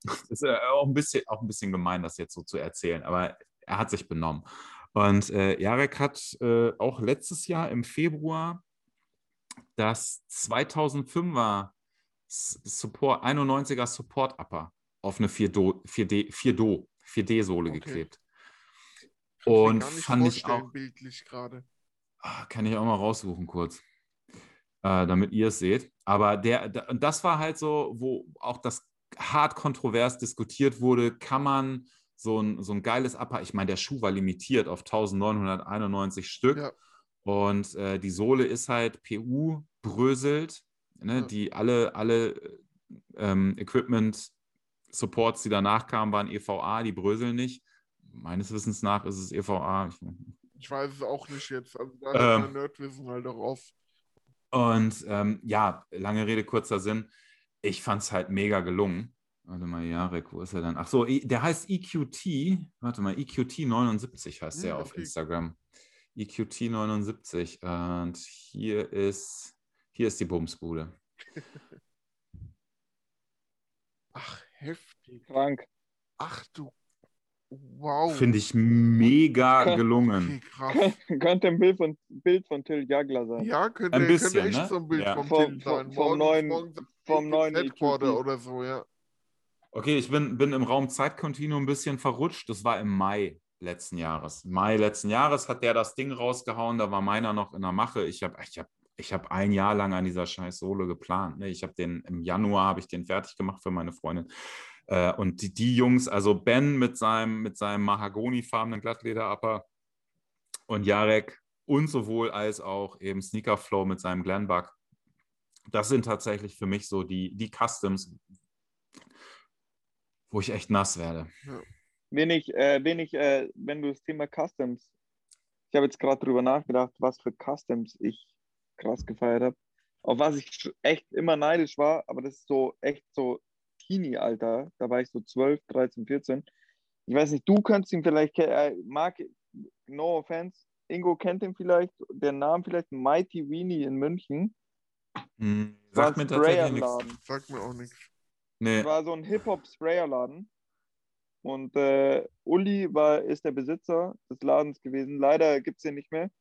das (laughs) ist ja auch ein bisschen, auch ein bisschen gemein, das jetzt so zu erzählen, aber er hat sich benommen. Und äh, Jarek hat äh, auch letztes Jahr im Februar das 2005er S- Support, 91er Support Upper auf eine 4Do, 4D, 4Do, 4D-Sohle Okay. geklebt. Und nicht fand ich auch- bildlich gerade. Ah, Kann ich auch mal raussuchen kurz, äh, damit ihr es seht. Aber der, das war halt so, wo auch das hart kontrovers diskutiert wurde, kann man so ein, so ein geiles Upper, ich meine, der Schuh war limitiert auf 1991 Stück Ja. und äh, die Sohle ist halt PU bröselt, ne, Ja. die alle, alle ähm, Equipment-Supports, die danach kamen, waren EVA, die bröseln nicht. Meines Wissens nach ist es EVA. Ich, Ich weiß es auch nicht jetzt. Also da Ähm. Nerdwissen halt darauf. Und ähm, ja, lange Rede, kurzer Sinn. Ich fand es halt mega gelungen. Warte mal, Jarek, wo ist er dann? Ach so, der heißt EQT. Warte mal, EQT 79 heißt Hm, der auf. Instagram. EQT 79. Und hier ist, hier ist die Bumsbude. (laughs) Ach, heftig. Krank. Ach du. Wow. Finde ich mega gelungen. Okay, krass. Könnte ein Bild von, Bild von Till Jagler sein. Ja, könnte, Ein bisschen, könnte echt ne? so ein Bild Ja. vom Vom- Till vom- sein. vom neuen- vom neuen Headquarter oder so, ja. Okay, ich bin, bin im Raum Zeitkontinuum ein bisschen verrutscht. Das war im Mai letzten Jahres. Mai letzten Jahres hat der das Ding rausgehauen. Da war meiner noch in der Mache. Ich habe ich hab, ich hab ein Jahr lang an dieser scheiß Sohle geplant. ne? Ich habe den im Januar habe ich den fertig gemacht für meine Freundin. Äh, Und die, die Jungs, also Ben mit seinem, mit seinem Mahagoni-farbenen Glattleder-Upper und Jarek und sowohl als auch eben Sneakerflow mit seinem Glenbug. Das sind tatsächlich für mich so die, die Customs, wo ich echt nass werde. Wen ich, äh, wen ich äh, wenn du das Thema Customs, ich habe jetzt gerade drüber nachgedacht, was für Customs ich krass gefeiert habe. auf was ich echt immer neidisch war, aber das ist so echt so Teenie-Alter. Da war ich so 12, 13, 14. Ich weiß nicht, du könntest ihn vielleicht, äh, Marc, no offense, Ingo kennt ihn vielleicht, der Name vielleicht Mighty Weenie in München. Hm, War sagt mir tatsächlich nichts. Sagt mir auch nichts. Nee. Es war so ein Hip-Hop-Sprayerladen. Und äh, Uli war, ist der Besitzer des Ladens gewesen. Leider gibt es den nicht mehr.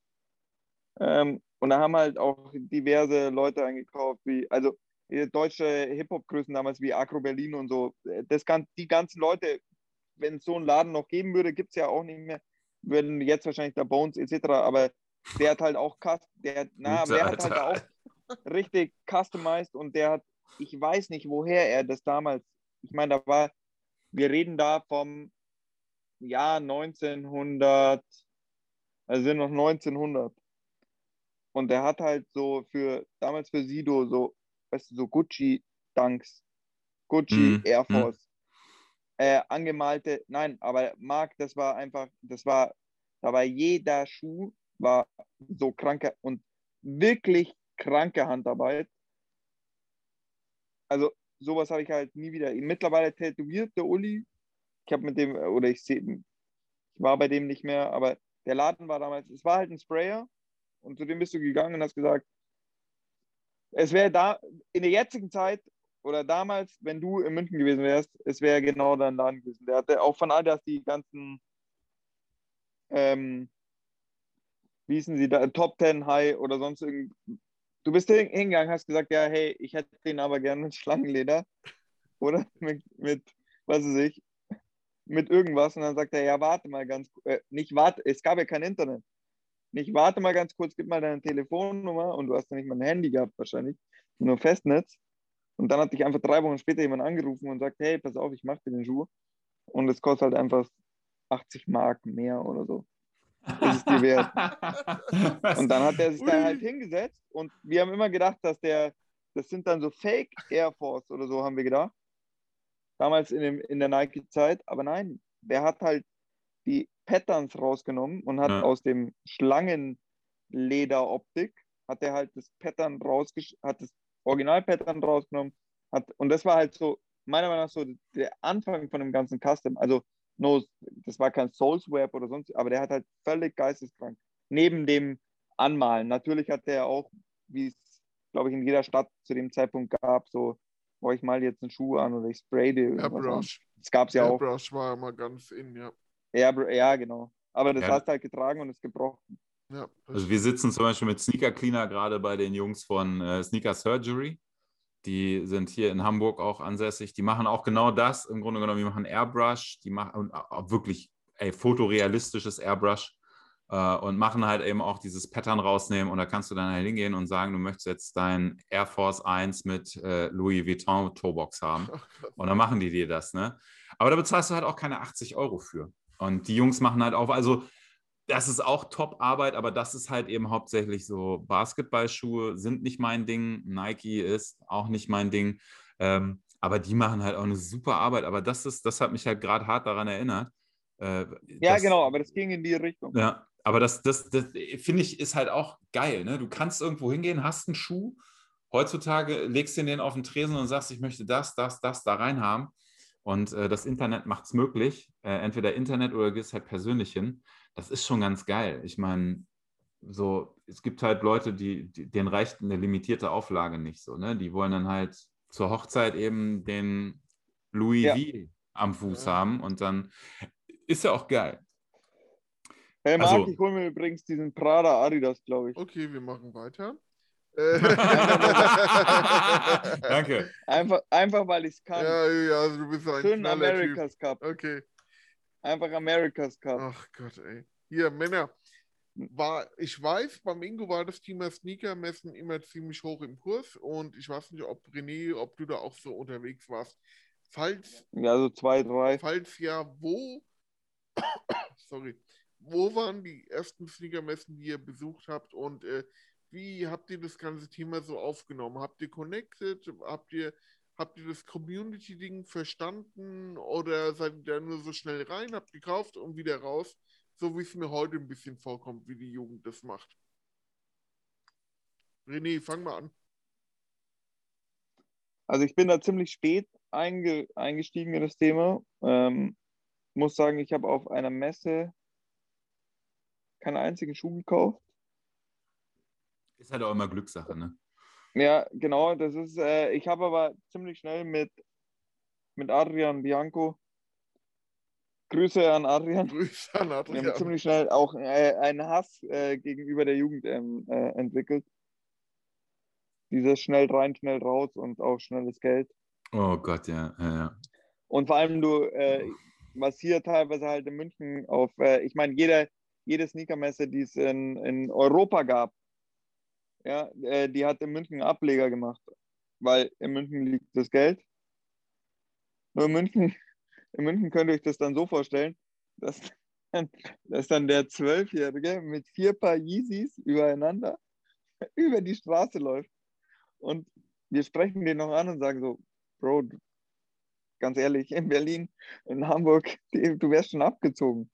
Ähm, und da haben halt auch diverse Leute eingekauft, wie, also deutsche Hip-Hop-Größen damals wie Agro Berlin und so. Äh, Das, gan- die ganzen Leute, wenn es so einen Laden noch geben würde, gibt es ja auch nicht mehr. Würden jetzt wahrscheinlich der Bones etc. Aber der hat halt auch, der, na, der hat halt auch richtig customized und der hat, ich weiß nicht, woher er das damals, ich meine, da war, wir reden da vom Jahr 1900, also sind noch 1900. Und der hat halt so für, damals für Sido so, weißt du, so Gucci-Dunks, Gucci Mhm, Air mhm. Force, äh, angemalte, nein, aber Marc, das war einfach, das war, da war jeder Schuh, war so kranke und wirklich kranke Handarbeit. Also sowas habe ich halt nie wieder. Mittlerweile tätowiert der Uli. Ich habe mit dem, oder ich sehe, ich war bei dem nicht mehr, aber der Laden war damals, es war halt ein Sprayer und zu dem bist du gegangen und hast gesagt, es wäre da, in der jetzigen Zeit oder damals, wenn du in München gewesen wärst, es wäre genau dein Laden gewesen. Der hatte auch von Adidas die ganzen, ähm, wie hießen sie da, Top 10 High oder sonst irgend. Du bist hin- hingegangen, hast gesagt, ja, hey, ich hätte den aber gerne mit Schlangenleder oder (laughs) mit, mit was weiß ich, mit irgendwas. Und dann sagt er, ja, warte mal ganz, äh, nicht warte, es gab ja kein Internet. Nicht warte mal ganz kurz, gib mal deine Telefonnummer und du hast ja nicht mal ein Handy gehabt wahrscheinlich, nur Festnetz. Und dann hat dich einfach drei Wochen später jemand angerufen und sagt, hey, pass auf, ich mache dir den Schuh. Und es kostet halt einfach 80 Mark mehr oder so. Ist es dir wert. (laughs) Und dann hat er sich da halt hingesetzt und wir haben immer gedacht, dass der, das sind dann so Fake Air Force oder so, haben wir gedacht. Damals in, dem, in der Nike-Zeit. Aber nein, der hat halt die Patterns rausgenommen und hat Ja. aus dem Schlangenleder-Optik, hat er halt das Pattern rausgesch hat das Original-Pattern rausgenommen. Hat, und das war halt so, meiner Meinung nach so der Anfang von dem ganzen Custom. Also, no, das war kein Soulswap oder sonst, aber der hat halt völlig geisteskrank. Neben dem Anmalen. Natürlich hat er auch, wie es, glaube ich, in jeder Stadt zu dem Zeitpunkt gab, so, boah, ich mal jetzt einen Schuh an oder ich spray dir. Airbrush. Das gab es ja auch. Airbrush war immer ganz in, ja. Ja, ja, genau. Aber das Ja. hast du halt getragen und ist gebrochen. ja Also wir sitzen zum Beispiel mit Sneaker Cleaner gerade bei den Jungs von äh, Sneaker Surgery. Die sind hier in Hamburg auch ansässig. Die machen auch genau das. Im Grunde genommen, die machen Airbrush, die machen auch wirklich ey, fotorealistisches Airbrush äh, und machen halt eben auch dieses Pattern rausnehmen. Und da kannst du dann halt hingehen und sagen, du möchtest jetzt dein Air Force 1 mit äh, Louis Vuitton Toebox haben. (laughs) Krass. Und dann machen die dir das, ne? Aber da bezahlst du halt auch keine 80 Euro für. Und die Jungs machen halt auch, also das ist auch Top-Arbeit, aber das ist halt eben hauptsächlich so Basketballschuhe sind nicht mein Ding, Nike ist auch nicht mein Ding. Ähm, aber die machen halt auch eine super Arbeit. Aber das ist, das hat mich halt gerade hart daran erinnert. Äh, Ja, dass- genau, aber das ging in die Richtung. ja, aber das, das, das finde ich, ist halt auch geil. Ne? Du kannst irgendwo hingehen, hast einen Schuh, heutzutage legst du den auf den Tresen und sagst, ich möchte das, das, das da rein haben. Und äh, das Internet macht es möglich. Äh, entweder Internet oder gehst halt persönlich hin. Das ist schon ganz geil. Ich meine, so, es gibt halt Leute, die, die, denen reicht eine limitierte Auflage nicht so. Ne? Die wollen dann halt zur Hochzeit eben den Louis Ja. V am Fuß Ja. haben und dann ist ja auch geil. Hey Marc, Also- ich hole mir übrigens diesen Prada Adidas, glaube ich. Okay, wir machen weiter. (laughs) Danke. Einfach, einfach weil ich es kann. ja, ja, also du bist ein Schön knaller Typ. America's Cup. Okay. Einfach America's Cup. Ach Gott, ey. Hier, Männer. War, ich weiß, beim Ingo war das Thema Sneakermessen immer ziemlich hoch im Kurs und ich weiß nicht, ob René, ob du da auch so unterwegs warst. Falls, Ja, so zwei, drei. falls ja, wo, (coughs) sorry, wo waren die ersten Sneakermessen, die ihr besucht habt und äh, wie habt ihr das ganze Thema so aufgenommen? Habt ihr connected? Habt ihr, habt ihr das Community-Ding verstanden oder seid ihr da nur so schnell rein, habt gekauft und wieder raus? So wie es mir heute ein bisschen vorkommt, wie die Jugend das macht. René, fang mal an. Also ich bin da ziemlich spät einge eingestiegen in das Thema. Ähm, muss sagen, ich habe auf einer Messe keinen einzigen Schuh gekauft. Ist halt auch immer Glückssache, ne? Ja, genau. Das ist, äh, ich habe aber ziemlich schnell mit, mit Adrian Bianco, Grüße an Adrian, Grüße an (laughs) wir haben Adrian. ziemlich schnell auch äh, einen Hass äh, gegenüber der Jugend ähm, äh, entwickelt. Dieses schnell rein, schnell raus und auch schnelles Geld. Oh Gott, ja. ja, ja. Und vor allem du, äh, was hier teilweise halt in München auf, äh, ich meine, jede, jede Sneakermesse, die es in, in Europa gab, ja, äh, die hat in München einen Ableger gemacht, weil in München liegt das Geld. Nur in München, (laughs) in München könnt ihr euch das dann so vorstellen, dass, dass dann der Zwölfjährige mit vier Paar Yeezys übereinander (laughs) über die Straße läuft. Und wir sprechen den noch an und sagen so, Bro, ganz ehrlich, in Berlin, in Hamburg, (laughs) du wärst schon abgezogen.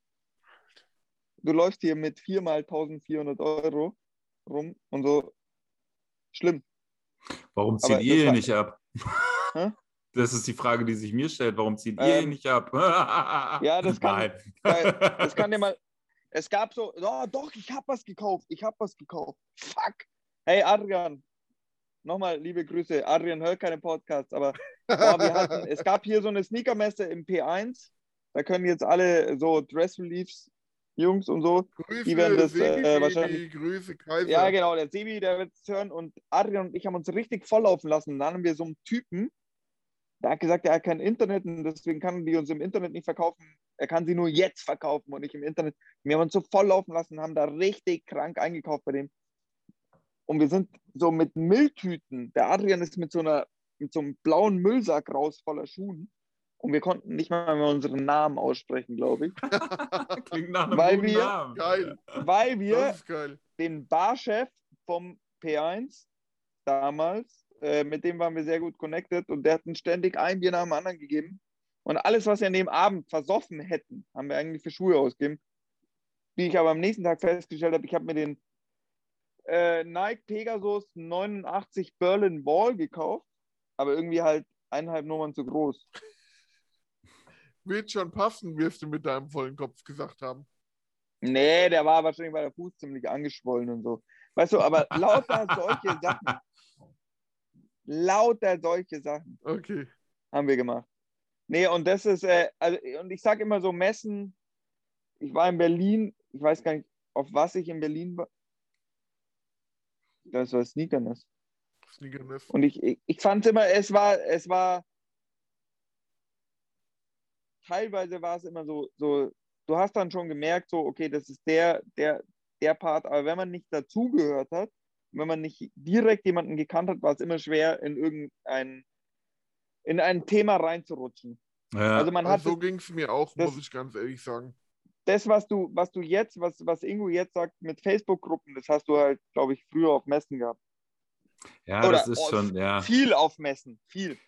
Du läufst hier mit viermal 1400 Euro rum und so. Schlimm. Warum zieht Aber ihr hier nicht ab? Hä? (laughs) Das ist die Frage, die sich mir stellt. Warum zieht ihr Ähm, nicht ab? (laughs) ja, das kann- Nein. Weil (laughs) Das kann dir mal. Es gab so, oh, doch, ich habe was gekauft, ich habe was gekauft. Fuck. Hey Adrian, nochmal liebe Grüße. Adrian hört keine Podcasts, aber boah, wir hatten, es gab hier so eine Sneakermesse im P1. Da können jetzt alle so Dress Reliefs, Jungs und so. Grüße, die werden das, äh, Sebi, wahrscheinlich- Grüße, Kaiser. Ja, genau, der Sebi, der wird es hören. Und Adrian und ich haben uns richtig volllaufen lassen. Und dann haben wir so einen Typen, der hat gesagt, er hat kein Internet und deswegen kann die uns im Internet nicht verkaufen. Er kann sie nur jetzt verkaufen und nicht im Internet. Wir haben uns so volllaufen lassen, haben da richtig krank eingekauft bei dem. Und wir sind so mit Mülltüten. Der Adrian ist mit so einer, mit so einem blauen Müllsack raus voller Schuhen. Und wir konnten nicht mal mehr unseren Namen aussprechen, glaube ich. (laughs) Klingt nach einem Weil guten wir- Namen. Geil, Weil wir den Barchef vom P1 damals, äh, mit dem waren wir sehr gut connected und der hat uns ständig ein Bier nach dem anderen gegeben. Und alles, was wir an dem Abend versoffen hätten, haben wir eigentlich für Schuhe ausgegeben. Wie ich aber am nächsten Tag festgestellt habe, ich habe mir den äh, Nike Pegasus 89 Berlin Ball gekauft, aber irgendwie halt eineinhalb Nummern zu groß. Wird schon passen, wirst du mit deinem vollen Kopf gesagt haben. Nee, der war wahrscheinlich bei der Fuß ziemlich angeschwollen und so. Weißt du, aber (laughs) lauter solche Sachen, lauter solche Sachen. Okay. haben wir gemacht. Nee, und das ist, äh, also, und ich sage immer so, Messen, ich war in Berlin, ich weiß gar nicht, auf was ich in Berlin war. Das war Sneakerness. Sneakerness. Und ich, ich, ich fand es immer, es war, es war, teilweise war es immer so, so, du hast dann schon gemerkt, so, okay, das ist der, der, der Part, aber wenn man nicht dazugehört hat, wenn man nicht direkt jemanden gekannt hat, war es immer schwer, in irgendein, in ein Thema reinzurutschen. Ja. Also man hat Also so ging es mir auch, das- muss ich ganz ehrlich sagen. das, was du, was du jetzt, was, was Ingo jetzt sagt mit Facebook-Gruppen, das hast du halt, glaube ich, früher auf Messen gehabt. ja, oder- das ist oh, schon, ja. Viel auf Messen, viel.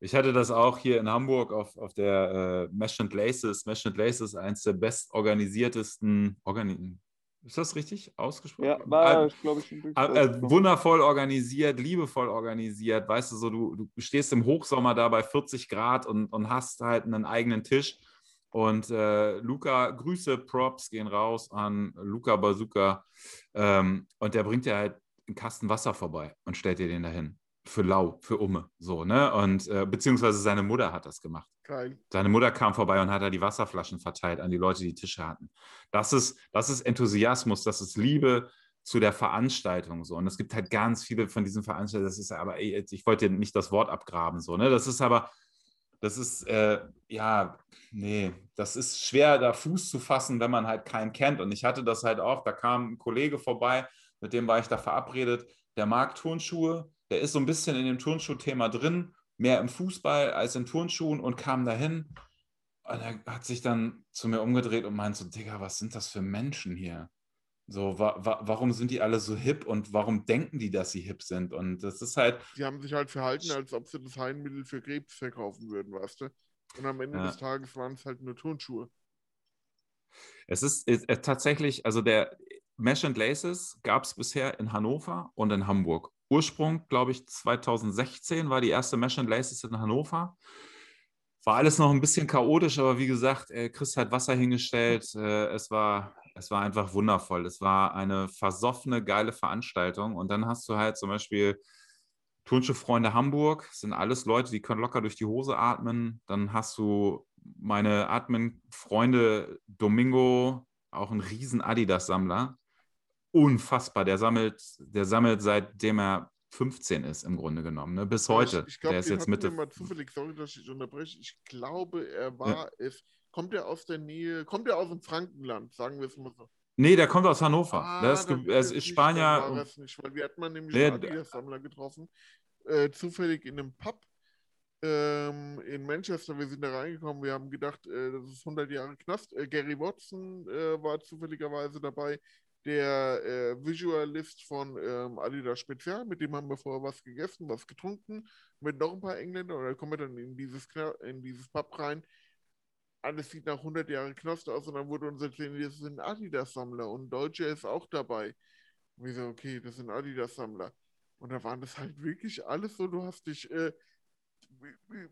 Ich hatte das auch hier in Hamburg auf, auf der äh, Mesh and Laces. Mesh and Laces, eins der bestorganisiertesten, organi ist das richtig ausgesprochen? Ja, Ah, war, glaube ich, äh, wundervoll organisiert, liebevoll organisiert. Weißt du, so du, du stehst im Hochsommer da bei 40 Grad und, und hast halt einen eigenen Tisch. Und äh, Luca, Grüße, Props gehen raus an Luca Bazooka. Ähm, und der bringt dir halt einen Kasten Wasser vorbei und stellt dir den dahin. Für Lau, für Umme. So, ne? Und äh, beziehungsweise seine Mutter hat das gemacht. Geil. Seine Mutter kam vorbei und hat da die Wasserflaschen verteilt an die Leute, die Tische hatten. Das ist, das ist Enthusiasmus, das ist Liebe zu der Veranstaltung so. Und es gibt halt ganz viele von diesen Veranstaltungen, das ist aber, ey, ich wollte dir nicht das Wort abgraben, so, ne? Das ist aber, das ist, äh, ja, nee, das ist schwer, da Fuß zu fassen, wenn man halt keinen kennt. Und ich hatte das halt auch, da kam ein Kollege vorbei, mit dem war ich da verabredet, der mag Turnschuhe, der ist so ein bisschen in dem Turnschuhthema drin, mehr im Fußball als in Turnschuhen und kam dahin. Und er hat sich dann zu mir umgedreht und meint so, Digga, was sind das für Menschen hier? So, wa wa warum sind die alle so hip und warum denken die, dass sie hip sind? Und das ist halt, Die haben sich halt verhalten, als ob sie das Heilmittel für Krebs verkaufen würden, weißt du? Und am Ende Ja. des Tages waren es halt nur Turnschuhe. es ist, ist, ist tatsächlich, also der, Mesh and Laces gab es bisher in Hannover und in Hamburg. Ursprung, glaube ich, 2016 war die erste Mesh and Laces in Hannover. War alles noch ein bisschen chaotisch, aber wie gesagt, äh, Chris hat Wasser hingestellt. Äh, es, war, es war einfach wundervoll. Es war eine versoffene, geile Veranstaltung. Und dann hast du halt zum Beispiel Turnschuhfreunde Hamburg, sind alles Leute, die können locker durch die Hose atmen. Dann hast du meine Admin-Freunde Domingo, auch ein riesen Adidas-Sammler. Unfassbar. Der sammelt, der sammelt seitdem er 15 ist, im Grunde genommen, ne? bis heute. Ich, ich glaub, der ist jetzt Mitte. mal zufällig, sorry, dass ich unterbreche. Ich glaube, er war es. Kommt er aus der Nähe, kommt er aus dem Frankenland, sagen wir es mal so. Nee, der kommt aus Hannover. Ah, der ist, ist nicht, Spanier. dann war es nicht, weil wir hatten mal nämlich Nee, einen Adidas-Sammler getroffen, äh, zufällig in einem Pub ähm, in Manchester. Wir sind da reingekommen, wir haben gedacht, äh, das ist 100 Jahre Knast. Äh, Gary Watson äh, war zufälligerweise dabei, der äh, Visualist von ähm, Adidas Spezial, mit dem haben wir vorher was gegessen, was getrunken, mit noch ein paar Engländern und dann kommen wir dann in dieses, in dieses Pub rein alles sieht nach 100 Jahren Knast aus und dann wurde uns erzählt, das sind Adidas-Sammler und ein Deutscher ist auch dabei. Und wir so, okay, das sind Adidas-Sammler. Und da waren das halt wirklich alles so, du hast dich äh,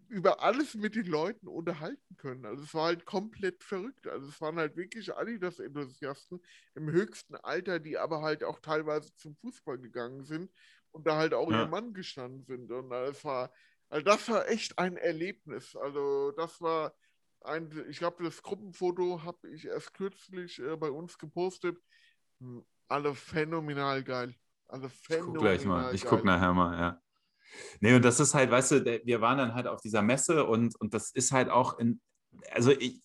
über alles mit den Leuten unterhalten können. Also es war halt komplett verrückt. Also es waren halt wirklich Adidas-Enthusiasten im höchsten Alter, die aber halt auch teilweise zum Fußball gegangen sind und da halt auch Ja. ihr Mann gestanden sind. Und es war, also das war echt ein Erlebnis. Also das war ein, ich glaube, das Gruppenfoto habe ich erst kürzlich äh, bei uns gepostet. Hm, Alle phänomenal geil. Ich phänomenal guck gleich mal. Ich geil. guck nachher mal, ja. Nee, und das ist halt, weißt du, wir waren dann halt auf dieser Messe und, und das ist halt auch in, also ich,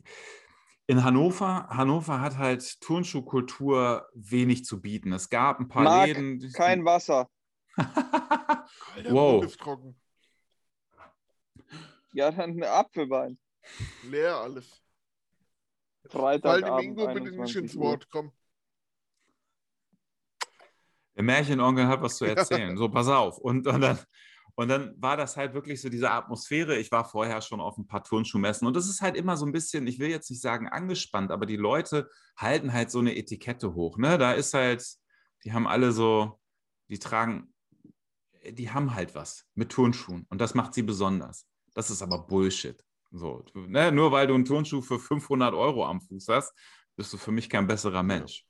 in Hannover, Hannover hat halt Turnschuhkultur wenig zu bieten. Es gab ein paar Marc, Läden. Kein Wasser. (laughs) Alter, Wow. Trocken. Ja, dann ein Apfelwein. Leer alles. Fall Freitagabend. dem Ingo bitte nicht 21 ins. Wort, komm. Der Märchenonkel hat was zu (laughs) erzählen. So, pass auf. Und, und, dann, und dann war das halt wirklich so diese Atmosphäre. Ich war vorher schon auf ein paar Turnschuhmessen und das ist halt immer so ein bisschen, ich will jetzt nicht sagen angespannt, aber die Leute halten halt so eine Etikette hoch. Ne? Da ist halt, die haben alle so, die tragen, die haben halt was mit Turnschuhen und das macht sie besonders. Das ist aber Bullshit. So, ne? Nur weil du einen Turnschuh für 500 Euro am Fuß hast, bist du für mich kein besserer Mensch.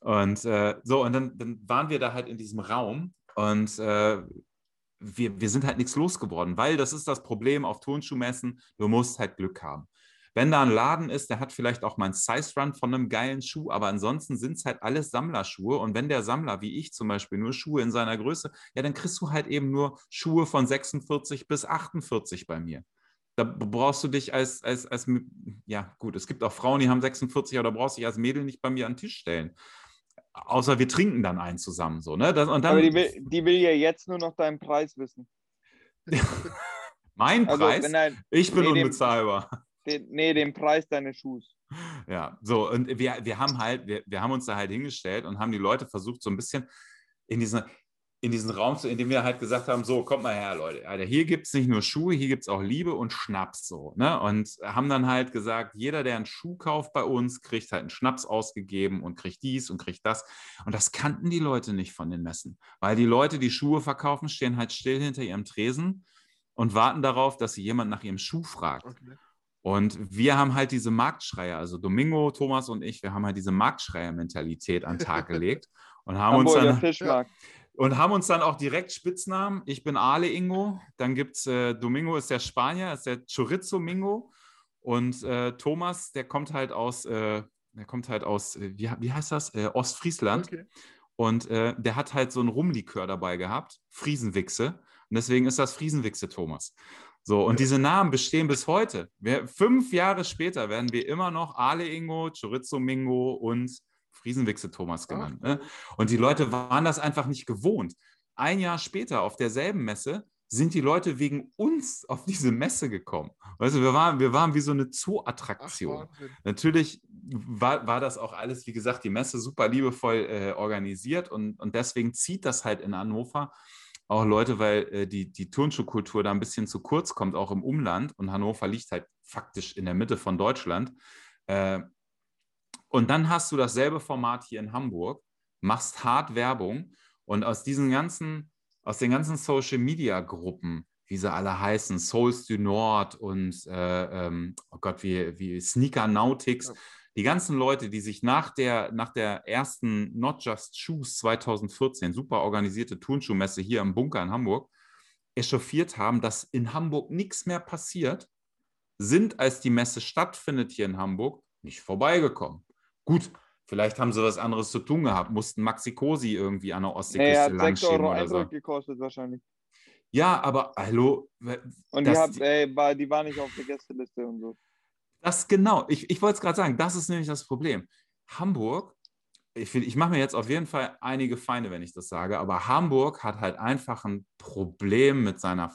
Und äh, so, und dann, dann waren wir da halt in diesem Raum und äh, wir, wir sind halt nichts losgeworden, weil das ist das Problem auf Turnschuhmessen, du musst halt Glück haben. Wenn da ein Laden ist, der hat vielleicht auch mal einen Size-Run von einem geilen Schuh, aber ansonsten sind es halt alles Sammlerschuhe. Und wenn der Sammler, wie ich zum Beispiel, nur Schuhe in seiner Größe, ja, dann kriegst du halt eben nur Schuhe von 46 bis 48 bei mir. Da brauchst du dich als, als, als, ja gut, es gibt auch Frauen, die haben 46, aber da brauchst du dich als Mädel nicht bei mir an den Tisch stellen. Außer wir trinken dann einen zusammen, so, ne? Das, und dann, Aber die will, die will ja jetzt nur noch deinen Preis wissen. (laughs) mein Also, Preis, er, ich bin nee, unbezahlbar. den, nee, den Preis deines Schuhs. Ja, so, und wir, wir haben halt, wir, wir haben uns da halt hingestellt und haben die Leute versucht, so ein bisschen in diesen, in diesen Raum zu, in dem wir halt gesagt haben: so, kommt mal her, Leute. Alter, hier gibt es nicht nur Schuhe, hier gibt es auch Liebe und Schnaps so. Ne? Und haben dann halt gesagt, jeder, der einen Schuh kauft bei uns, kriegt halt einen Schnaps ausgegeben und kriegt dies und kriegt das. Und das kannten die Leute nicht von den Messen. Weil die Leute, die Schuhe verkaufen, stehen halt still hinter ihrem Tresen und warten darauf, dass sie jemand nach ihrem Schuh fragt. Okay. Und wir haben halt diese Marktschreier, also Domingo, Thomas und ich, wir haben halt diese Marktschreier-Mentalität an den Tag gelegt und haben, uns Hamburger dann, Fischmarkt. Und haben uns dann auch direkt Spitznamen. Ich bin Ale Ingo, dann gibt es äh, Domingo ist der Spanier, ist der Chorizo Mingo und äh, Thomas, der kommt halt aus, äh, der kommt halt aus, äh, wie, wie heißt das? Äh, Ostfriesland. Okay. Und äh, der hat halt so einen Rumlikör dabei gehabt, Friesenwichse. Und deswegen ist das Friesenwichse Thomas. So, und diese Namen bestehen bis heute. Wir, fünf Jahre später werden wir immer noch Ale Ingo, Chorizo Mingo und Friesenwichse Thomas genannt. Ne? Und die Leute waren das einfach nicht gewohnt. Ein Jahr später auf derselben Messe sind die Leute wegen uns auf diese Messe gekommen. Weißt du, wir waren, wir waren wie so eine Zoo-Attraktion. Natürlich war, war das auch alles, wie gesagt, die Messe super liebevoll äh, organisiert und, und deswegen zieht das halt in Hannover auch Leute, weil äh, die, die Turnschuhkultur da ein bisschen zu kurz kommt, auch im Umland und Hannover liegt halt faktisch in der Mitte von Deutschland. Äh, Und dann hast du dasselbe Format hier in Hamburg, machst hart Werbung und aus diesen ganzen, aus den ganzen Social Media Gruppen, wie sie alle heißen, Souls du Nord und äh, ähm, oh Gott, wie, wie Sneaker Nautics, die ganzen Leute, die sich nach der, nach der ersten Not Just Shoes 2014, super organisierte Turnschuhmesse hier im Bunker in Hamburg, echauffiert haben, dass in Hamburg nichts mehr passiert, sind, als die Messe stattfindet hier in Hamburg, nicht vorbeigekommen. Gut, vielleicht haben sie was anderes zu tun gehabt, mussten Maxi Cosi irgendwie an der Ostseeküste 6 langschieben Euro oder so. Gekostet wahrscheinlich. Ja, aber hallo, Und die, hat, äh, war, die war nicht auf der Gästeliste und so. Das genau, ich, ich wollte es gerade sagen, das ist nämlich das Problem. Hamburg, ich, ich mache mir jetzt auf jeden Fall einige Feinde, wenn ich das sage, aber Hamburg hat halt einfach ein Problem mit seiner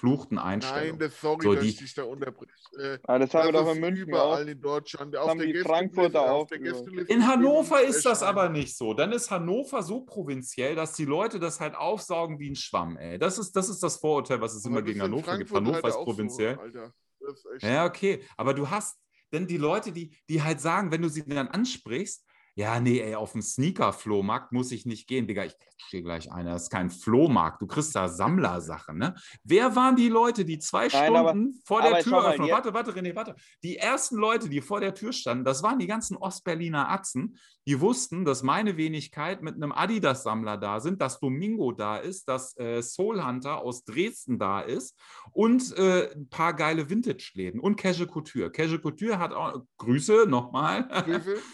verfluchten Einstellung. Nein, das, sorry, So, dass die- ich dich da unterbreche. Äh, Aber das haben wir das doch ist in München überall auch. in Deutschland. haben die Gästeliste- Frankfurter auf auch der. Gästeliste In Hannover ist das erscheinen. aber nicht so. Dann ist Hannover so provinziell, dass die Leute das halt aufsaugen wie ein Schwamm, ey. Das ist das, ist das Vorurteil, was es Aber immer gegen Hannover gibt. Frankfurt Hannover halt ist so, provinziell. Alter. Das ist Ja, okay. Aber du hast denn die Leute, die, die halt sagen, wenn du sie dann ansprichst, ja, nee, ey, auf den Sneaker-Flohmarkt muss ich nicht gehen, Digga. Ich stehe gleich einer. Das ist kein Flohmarkt. Du kriegst da Sammlersachen, ne? Wer waren die Leute, die zwei Nein, aber- Stunden vor der aber schau mal, Türöffnung, warte, warte, René, warte. Die ersten Leute, die vor der Tür standen, das waren die ganzen Ostberliner Atzen, die wussten, dass meine Wenigkeit mit einem Adidas-Sammler da sind, dass Domingo da ist, dass äh, Soul Hunter aus Dresden da ist und äh, ein paar geile Vintage-Läden und Casual Couture. Casual Couture hat auch Grüße nochmal. Grüße. (laughs)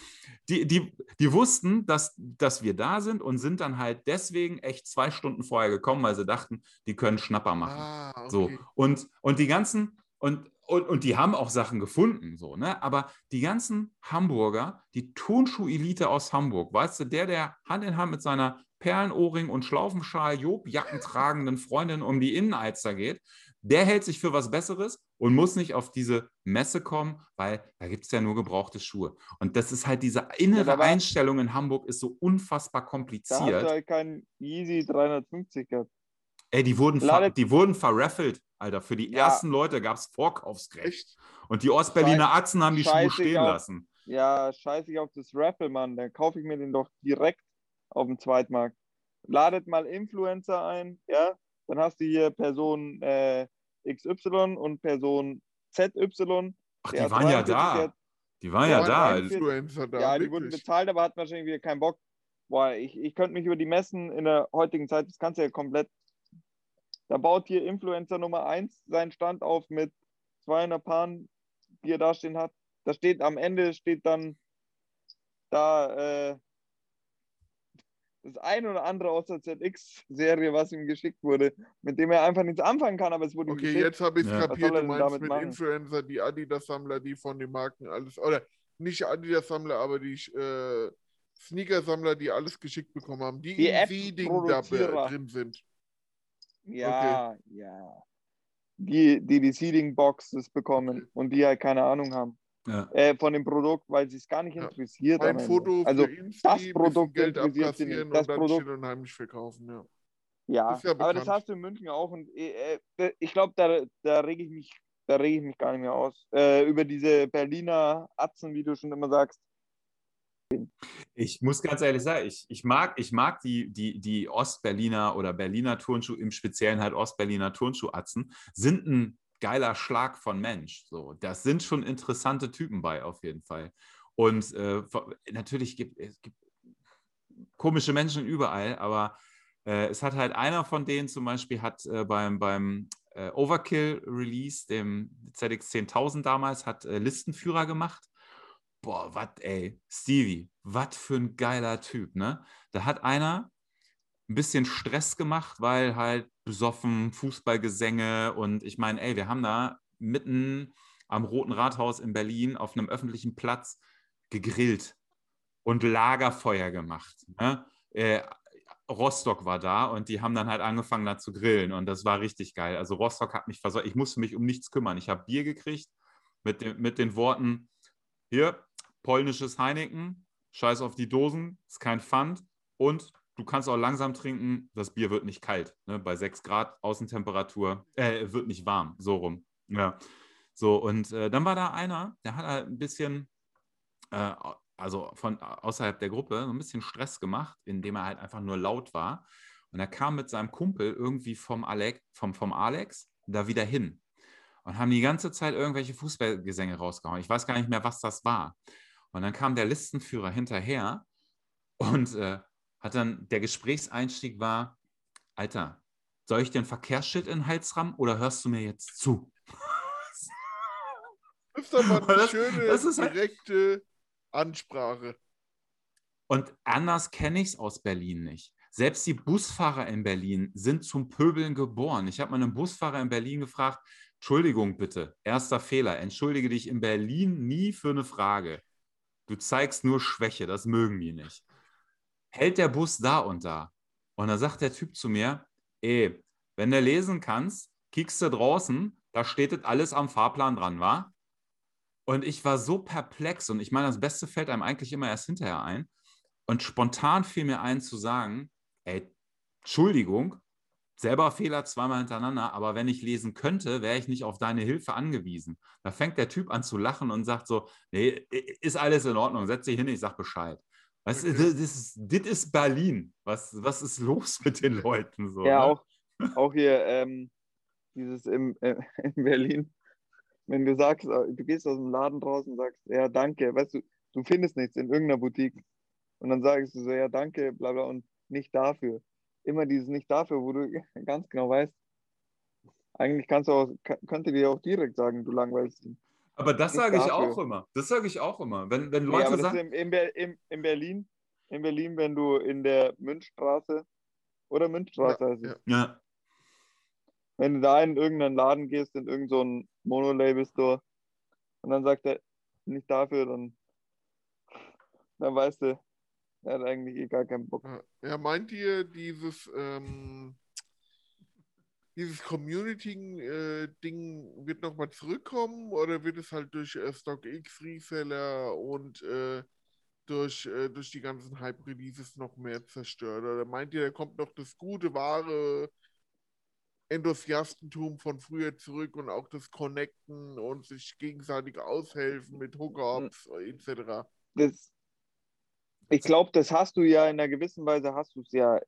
Die, die, die wussten, dass, dass wir da sind und sind dann halt deswegen echt zwei Stunden vorher gekommen, weil sie dachten, die können Schnapper machen. Ah, okay. So, und, und die ganzen, und, und, und die haben auch Sachen gefunden, so, ne? Aber die ganzen Hamburger, die Turnschuh-Elite aus Hamburg, weißt du, der, der Hand in Hand mit seiner Perlenohrring und Schlaufenschal, Jobjacken tragenden Freundin um die Innenalster geht, der hält sich für was Besseres und muss nicht auf diese Messe kommen, weil da gibt es ja nur gebrauchte Schuhe. Und das ist halt diese innere aber- Einstellung in Hamburg ist so unfassbar Da hast kompliziert. du halt keinen Yeezy 350 gehabt. Ey, die wurden, ver die wurden verraffelt, Alter. Für die Ja. ersten Leute gab es Vorkaufsrecht. Echt? Und die Ostberliner Atzen haben die Schuhe stehen ja. lassen. Ja, scheiße ich auf das Raffle, Mann. Dann kaufe ich mir den doch direkt auf dem Zweitmarkt. Ladet mal Influencer ein, ja. Dann hast du hier Person äh, XY und Person ZY. Ach, die waren ja 43 da. Die waren Ja, da. waren Influencer da. ja, die wurden bezahlt, aber hatten wahrscheinlich wieder keinen Bock. Boah, ich, ich könnte mich über die Messen in der heutigen Zeit, das kannst du ja komplett. Da baut hier Influencer Nummer 1 seinen Stand auf mit 200 Paaren, die er da stehen hat. Da steht am Ende steht dann da äh, das ein oder andere aus der ZX-Serie, was ihm geschickt wurde, mit dem er einfach nichts anfangen kann, aber es wurde ihm Okay, geschickt. jetzt habe ich es Ja. Kapiert. er Du meinst mit machen? Influencer, die Adidas-Sammler, die von den Marken alles, oder nicht Adidas-Sammler, aber die äh, Sneaker-Sammler, die alles geschickt bekommen haben, die, Die im Seeding da drin sind. Ja, ja. Die, die die Seeding Boxes bekommen Okay. und die halt keine Ahnung haben. Ja. äh, von dem Produkt, weil sie es gar nicht Ja. interessiert. Ein. Foto also, das Produkt Geld interessiert sie abkassieren nicht. Das und dann Produkt- und heimlich verkaufen, ja. ja, ja aber das hast du in München auch und äh, äh, ich glaube, da, da rege ich mich, da rege ich mich gar nicht mehr aus. Äh, über diese Berliner Atzen, wie du schon immer sagst. Ich muss ganz ehrlich sagen, ich, ich mag, ich mag die, die, die Ostberliner oder Berliner Turnschuh, im Speziellen halt Ostberliner Turnschuhatzen, sind ein geiler Schlag von Mensch. So, das sind schon interessante Typen bei, auf jeden Fall. Und äh, natürlich gibt es gibt komische Menschen überall, aber äh, es hat halt einer von denen zum Beispiel hat äh, beim, beim äh, Overkill-Release, dem ZX 10.000 damals, hat äh, Listenführer gemacht. Boah, was, ey, Stevie, was für ein geiler Typ, ne? Da hat einer ein bisschen Stress gemacht, weil halt besoffen, Fußballgesänge und ich meine, ey, wir haben da mitten am Roten Rathaus in Berlin auf einem öffentlichen Platz gegrillt und Lagerfeuer gemacht. Ne? Äh, Rostock war da und die haben dann halt angefangen da zu grillen und das war richtig geil. Also Rostock hat mich versorgt. Ich musste mich um nichts kümmern. Ich habe Bier gekriegt mit, dem, mit den Worten, hier, polnisches Heineken, scheiß auf die Dosen, ist kein Pfand und du kannst auch langsam trinken, das Bier wird nicht kalt. Ne? Bei 6 Grad Außentemperatur, äh, wird nicht warm, so rum. Ja. So, und äh, dann war da einer, der hat halt ein bisschen äh, also von außerhalb der Gruppe, so ein bisschen Stress gemacht, indem er halt einfach nur laut war. Und er kam mit seinem Kumpel irgendwie vom Alex, vom, vom Alex da wieder hin und haben die ganze Zeit irgendwelche Fußballgesänge rausgehauen. Ich weiß gar nicht mehr, was das war. Und dann kam der Listenführer hinterher und äh, hat dann, der Gesprächseinstieg war, Alter, soll ich den Verkehrsschild in den Hals rammen oder hörst du mir jetzt zu? Das (laughs) ist doch mal eine Das- schöne, das ist halt- direkte Ansprache. Und anders kenne ich es aus Berlin nicht. Selbst die Busfahrer in Berlin sind zum Pöbeln geboren. Ich habe mal einen Busfahrer in Berlin gefragt, Entschuldigung bitte, erster Fehler, entschuldige dich in Berlin nie für eine Frage. Du zeigst nur Schwäche, das mögen die nicht. Hält der Bus da und da? Und dann sagt der Typ zu mir, ey, wenn du lesen kannst, kickst du draußen, da steht das alles am Fahrplan dran, wa? Und ich war so perplex und ich meine, das Beste fällt einem eigentlich immer erst hinterher ein. Und spontan fiel mir ein zu sagen, ey, Entschuldigung, selber Fehler zweimal hintereinander, aber wenn ich lesen könnte, wäre ich nicht auf deine Hilfe angewiesen. Da fängt der Typ an zu lachen und sagt so, nee, ist alles in Ordnung, setz dich hin, ich sag Bescheid. Du, Okay. das, ist, das ist Berlin. Was, was ist los mit den Leuten? So, Ja, ne? auch, auch hier ähm, dieses im, äh, (laughs) in Berlin, wenn du sagst, äh, du gehst aus dem Laden raus und sagst, ja, danke, weißt du, du findest nichts in irgendeiner Boutique und dann sagst du so, ja, danke, bla bla und nicht dafür. Immer dieses nicht dafür, wo du (laughs) ganz genau weißt, eigentlich kannst du auch, könnte dir auch direkt sagen, du langweilst ihn. Aber das sage ich auch immer. Das sage ich auch immer. Wenn, wenn Nee, Leute ist sagen, in, in, in, in Berlin, in Berlin, wenn du in der Münchstraße oder Münchstraße heißt es, ja. ja, wenn du da in irgendeinen Laden gehst, in irgendeinen so Mono-Label-Store und dann sagt er, nicht dafür, dann, dann weißt du, er hat eigentlich eh gar keinen Bock. Ja, Ja, meint ihr, dieses, ähm, dieses Community-Ding wird nochmal zurückkommen oder wird es halt durch äh, StockX-Reseller und äh, durch, äh, durch die ganzen Hype-Releases noch mehr zerstört? Oder meint ihr, da kommt noch das gute, wahre Enthusiastentum von früher zurück und auch das Connecten und sich gegenseitig aushelfen mit Hookups etc.? Das, ich glaube, das hast du ja in einer gewissen Weise, hast du es ja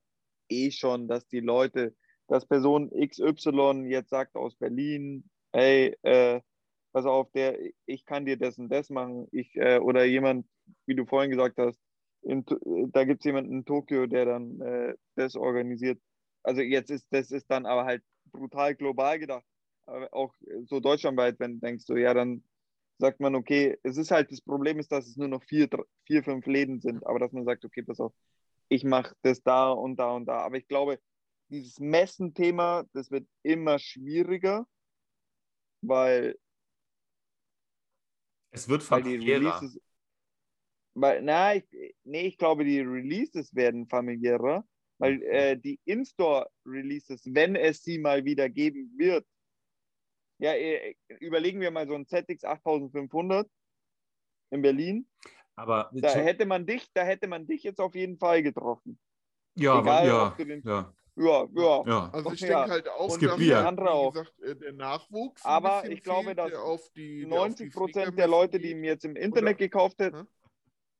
eh schon, dass die Leute, dass Person XY jetzt sagt aus Berlin, hey, äh, pass auf, der, ich kann dir das und das machen. Ich, äh, oder jemand, wie du vorhin gesagt hast, in, da gibt es jemanden in Tokio, der dann äh, das organisiert. Also jetzt ist das ist dann aber halt brutal global gedacht. Aber auch so deutschlandweit, wenn du denkst, so ja, dann sagt man, okay, es ist halt, das Problem ist, dass es nur noch vier, vier fünf Läden sind, aber dass man sagt, okay, pass auf, ich mache das da und da und da. Aber ich glaube, dieses Messen-Thema, das wird immer schwieriger, weil, es wird weil familiärer. Releases, weil, na, ich, nee, ich glaube, die Releases werden familiärer, weil äh, die In-Store-Releases, wenn es sie mal wieder geben wird, ja, äh, überlegen wir mal so ein ZX 8500 in Berlin. Aber Da hätte man dich, da hätte man dich jetzt auf jeden Fall getroffen. ja, egal, ja, ja, Ja, ja. ja. Also ich Ja. denke halt auch, Und gibt Bier. Andere wie auch. gesagt, äh, der Nachwuchs Aber ich glaube, fehlt, dass auf die, der auf die 90 Prozent der Leute, die ihn jetzt im Internet Oder- gekauft hätten,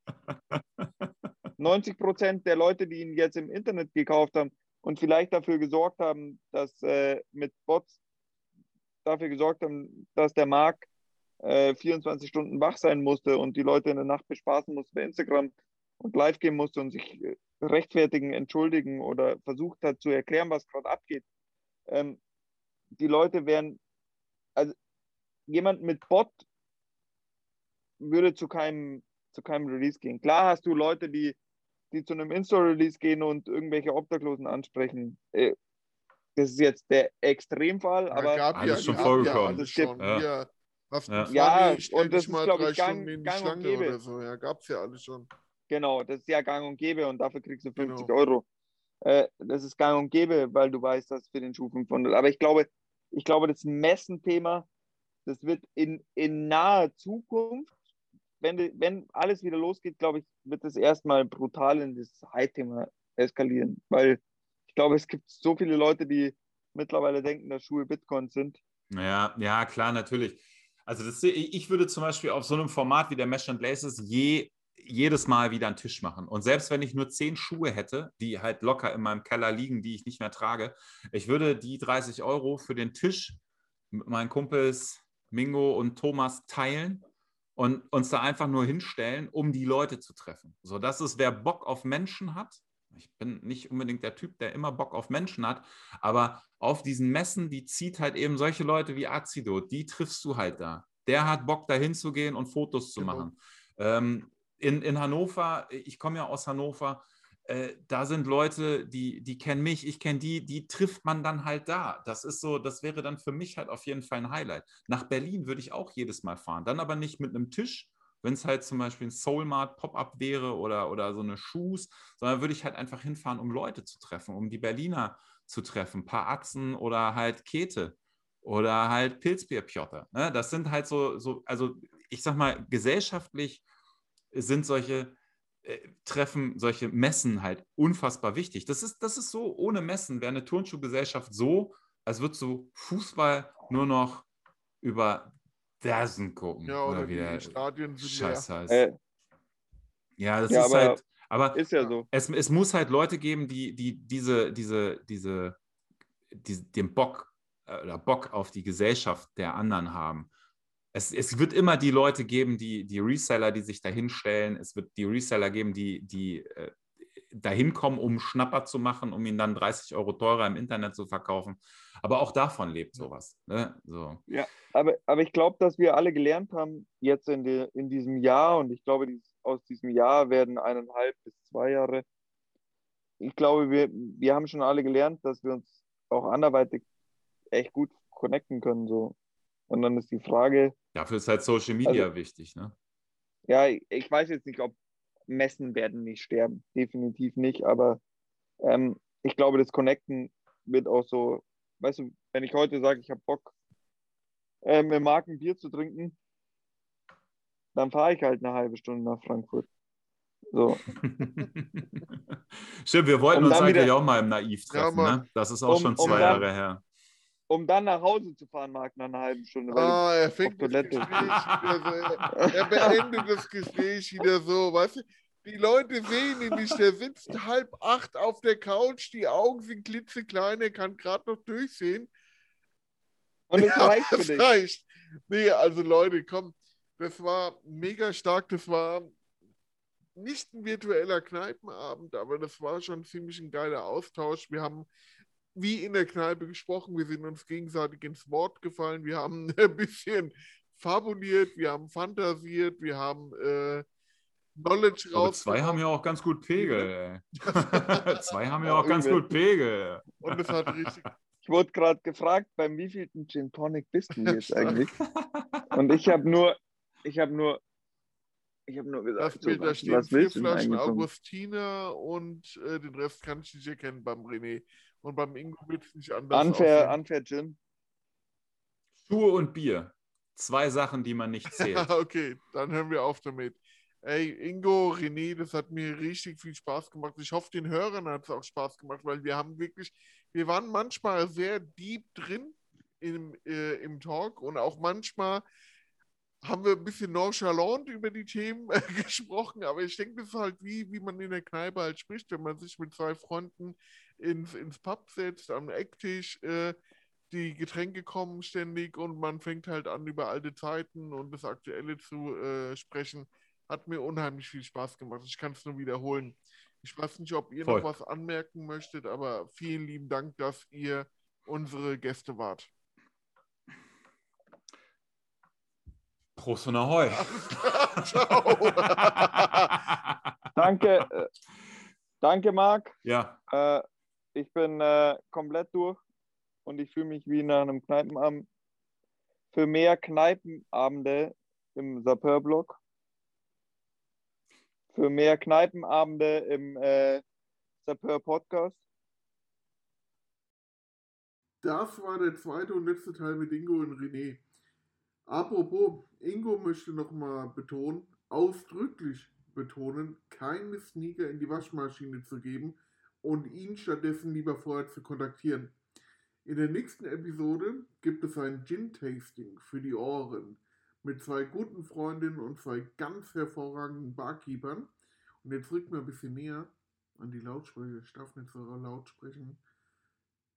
(laughs) (laughs) 90 Prozent der Leute, die ihn jetzt im Internet gekauft haben und vielleicht dafür gesorgt haben, dass äh, mit Bots dafür gesorgt haben, dass der Markt äh, 24 Stunden wach sein musste und die Leute in der Nacht bespaßen musste bei Instagram und live gehen musste und sich äh, rechtfertigen, entschuldigen oder versucht hat zu erklären, was gerade abgeht. Ähm, die Leute wären, also jemand mit Bot würde zu keinem, zu keinem Release gehen. Klar hast du Leute, die, die zu einem Insta-Release gehen und irgendwelche Obdachlosen ansprechen. Äh, Das ist jetzt der Extremfall, aber gab Alles ja, schon gab vorgekommen. Ja, Es schon. Ja. Ja. und das ist, mal glaub ich, drei gang- Stunden in die gang und gäbe. oder so. Ja, gab's ja alles schon. Genau, das ist ja gang und gäbe und dafür kriegst du 50 Genau. Euro. Äh, das ist gang und gäbe, weil du weißt, dass für den Schuh 500. Aber ich glaube, ich glaube, das Messenthema, das wird in, in naher Zukunft, wenn, wenn alles wieder losgeht, glaube ich, wird es erstmal brutal in das High-Thema eskalieren. Weil ich glaube, es gibt so viele Leute, die mittlerweile denken, dass Schuhe Bitcoin sind. Ja, ja, klar, natürlich. Also das, ich würde zum Beispiel auf so einem Format wie der Mesh and Laces je, jedes Mal wieder einen Tisch machen. Und selbst wenn ich nur zehn Schuhe hätte, die halt locker in meinem Keller liegen, die ich nicht mehr trage, ich würde die 30 Euro für den Tisch mit meinen Kumpels Mingo und Thomas teilen und uns da einfach nur hinstellen, um die Leute zu treffen. So, das ist, wer Bock auf Menschen hat. Ich bin nicht unbedingt der Typ, der immer Bock auf Menschen hat, aber auf diesen Messen, die zieht halt eben solche Leute wie Azido, die triffst du halt da. Der hat Bock, da hinzugehen und Fotos zu genau. machen. Ähm, in, in Hannover, ich komme ja aus Hannover, äh, da sind Leute, die, die kennen mich, ich kenne die, die trifft man dann halt da. Das ist so, das wäre dann für mich halt auf jeden Fall ein Highlight. Nach Berlin würde ich auch jedes Mal fahren, dann aber nicht mit einem Tisch, wenn es halt zum Beispiel ein Soulmart Pop-up wäre oder, oder so eine Shoes, sondern würde ich halt einfach hinfahren, um Leute zu treffen, um die Berliner zu treffen, ein paar Achsen oder halt Kete oder halt Pilzbierpjotter. Ne? Das sind halt so, so, also ich sag mal, gesellschaftlich sind solche äh, Treffen, solche Messen halt unfassbar wichtig. Das ist, das ist so, ohne Messen wäre eine Turnschuhgesellschaft so, als würdest du Fußball nur noch über Dersen gucken. Ja, oder, oder wie der Stadien sind Scheiß heißt. Äh, ja, das ja, ist aber halt. Aber ist ja so. es, es muss halt Leute geben, die, die diese, diese, diese, die, den Bock äh, oder Bock auf die Gesellschaft der anderen haben es, es wird immer die Leute geben, die, die Reseller, die sich dahin stellen. Es wird die Reseller geben, die, die äh, dahin kommen, um Schnapper zu machen, um ihn dann 30 Euro teurer im Internet zu verkaufen. Aber auch davon lebt sowas. Ne? So. Ja, aber, aber ich glaube, dass wir alle gelernt haben, jetzt in, die, in diesem Jahr, und ich glaube, dies, aus diesem Jahr werden eineinhalb bis zwei Jahre. Ich glaube, wir, wir haben schon alle gelernt, dass wir uns auch anderweitig echt gut connecten können. So. Und dann ist die Frage, Dafür ist halt Social Media also, wichtig, ne? Ja, ich weiß jetzt nicht, ob Messen werden nicht sterben. Definitiv nicht, aber ähm, ich glaube, das Connecten wird auch so, weißt du, wenn ich heute sage, ich habe Bock, äh, mit Marc ein Bier zu trinken, dann fahre ich halt eine halbe Stunde nach Frankfurt. So. (laughs) Stimmt, wir wollten um uns eigentlich wieder, auch mal im Naiv treffen, ja, ne? Das ist auch um, schon zwei um dann, Jahre her um dann nach Hause zu fahren, Marc, nach einer halben Stunde. Ah, er fängt das Gespräch wieder so, (laughs) er beendet das Gespräch wieder so, weißt du? Die Leute sehen ihn nicht, der sitzt halb acht auf der Couch, die Augen sind klitzeklein, er kann gerade noch durchsehen. Und es (laughs) ja, reicht für dich. Reicht. Nee, also Leute, komm, das war mega stark, das war nicht ein virtueller Kneipenabend, aber das war schon ziemlich ein geiler Austausch. Wir haben wie in der Kneipe gesprochen, wir sind uns gegenseitig ins Wort gefallen, wir haben (laughs) ein bisschen fabuliert, wir haben fantasiert, wir haben äh, Knowledge raus. Zwei haben ja auch ganz gut Pegel. (laughs) (laughs) zwei haben ja auch ganz gut Pegel. Und es hat richtig. Ich wurde gerade gefragt, beim wievielten Gin Tonic bist du jetzt eigentlich? Und ich habe nur, ich habe nur, ich habe nur gesagt, das Bild, so, da stehen vier Flaschen Augustiner und äh, den Rest kann ich nicht erkennen beim René. Und beim Ingo wird es nicht anders Unfair, unfair Gin. Schuhe und Bier. Zwei Sachen, die man nicht zählt. (laughs) okay, dann hören wir auf damit. Ey, Ingo, René, das hat mir richtig viel Spaß gemacht. Ich hoffe, den Hörern hat es auch Spaß gemacht, weil wir haben wirklich, wir waren manchmal sehr deep drin im, äh, im Talk und auch manchmal haben wir ein bisschen nonchalant über die Themen äh, (laughs) gesprochen, aber ich denke, das ist halt wie, wie man in der Kneipe halt spricht, wenn man sich mit zwei Freunden ins, ins Pub setzt, am Ecktisch. Äh, die Getränke kommen ständig und man fängt halt an, über alte Zeiten und das Aktuelle zu äh, sprechen. Hat mir unheimlich viel Spaß gemacht. Ich kann es nur wiederholen. Ich weiß nicht, ob ihr Voll. noch was anmerken möchtet, aber vielen lieben Dank, dass ihr unsere Gäste wart. Prost und Ahoi. (laughs) Ciao. danke, äh, danke, Marc. Ja. Äh, ich bin äh, komplett durch und ich fühle mich wie nach einem Kneipenabend. Für mehr Kneipenabende im Sapeur-Blog. Für mehr Kneipenabende im äh, Sapeur-Podcast. Das war der zweite und letzte Teil mit Ingo und René. Apropos, Ingo möchte nochmal betonen, ausdrücklich betonen, keine Sneaker in die Waschmaschine zu geben, und ihn stattdessen lieber vorher zu kontaktieren. In der nächsten Episode gibt es ein Gin-Tasting für die Ohren. mit zwei guten Freundinnen und zwei ganz hervorragenden Barkeepern. Und jetzt rückt mal ein bisschen näher an die Lautsprecher. Ich darf nicht so laut sprechen,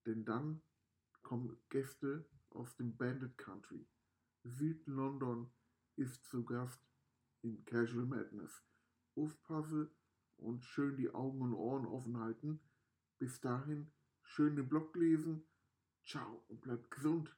denn dann kommen Gäste aus dem Bandit Country. Süd-London ist zu Gast in Casual Madness. Aufpasse und schön die Augen und Ohren offen halten. Bis dahin schön den Blog lesen. Ciao und bleibt gesund.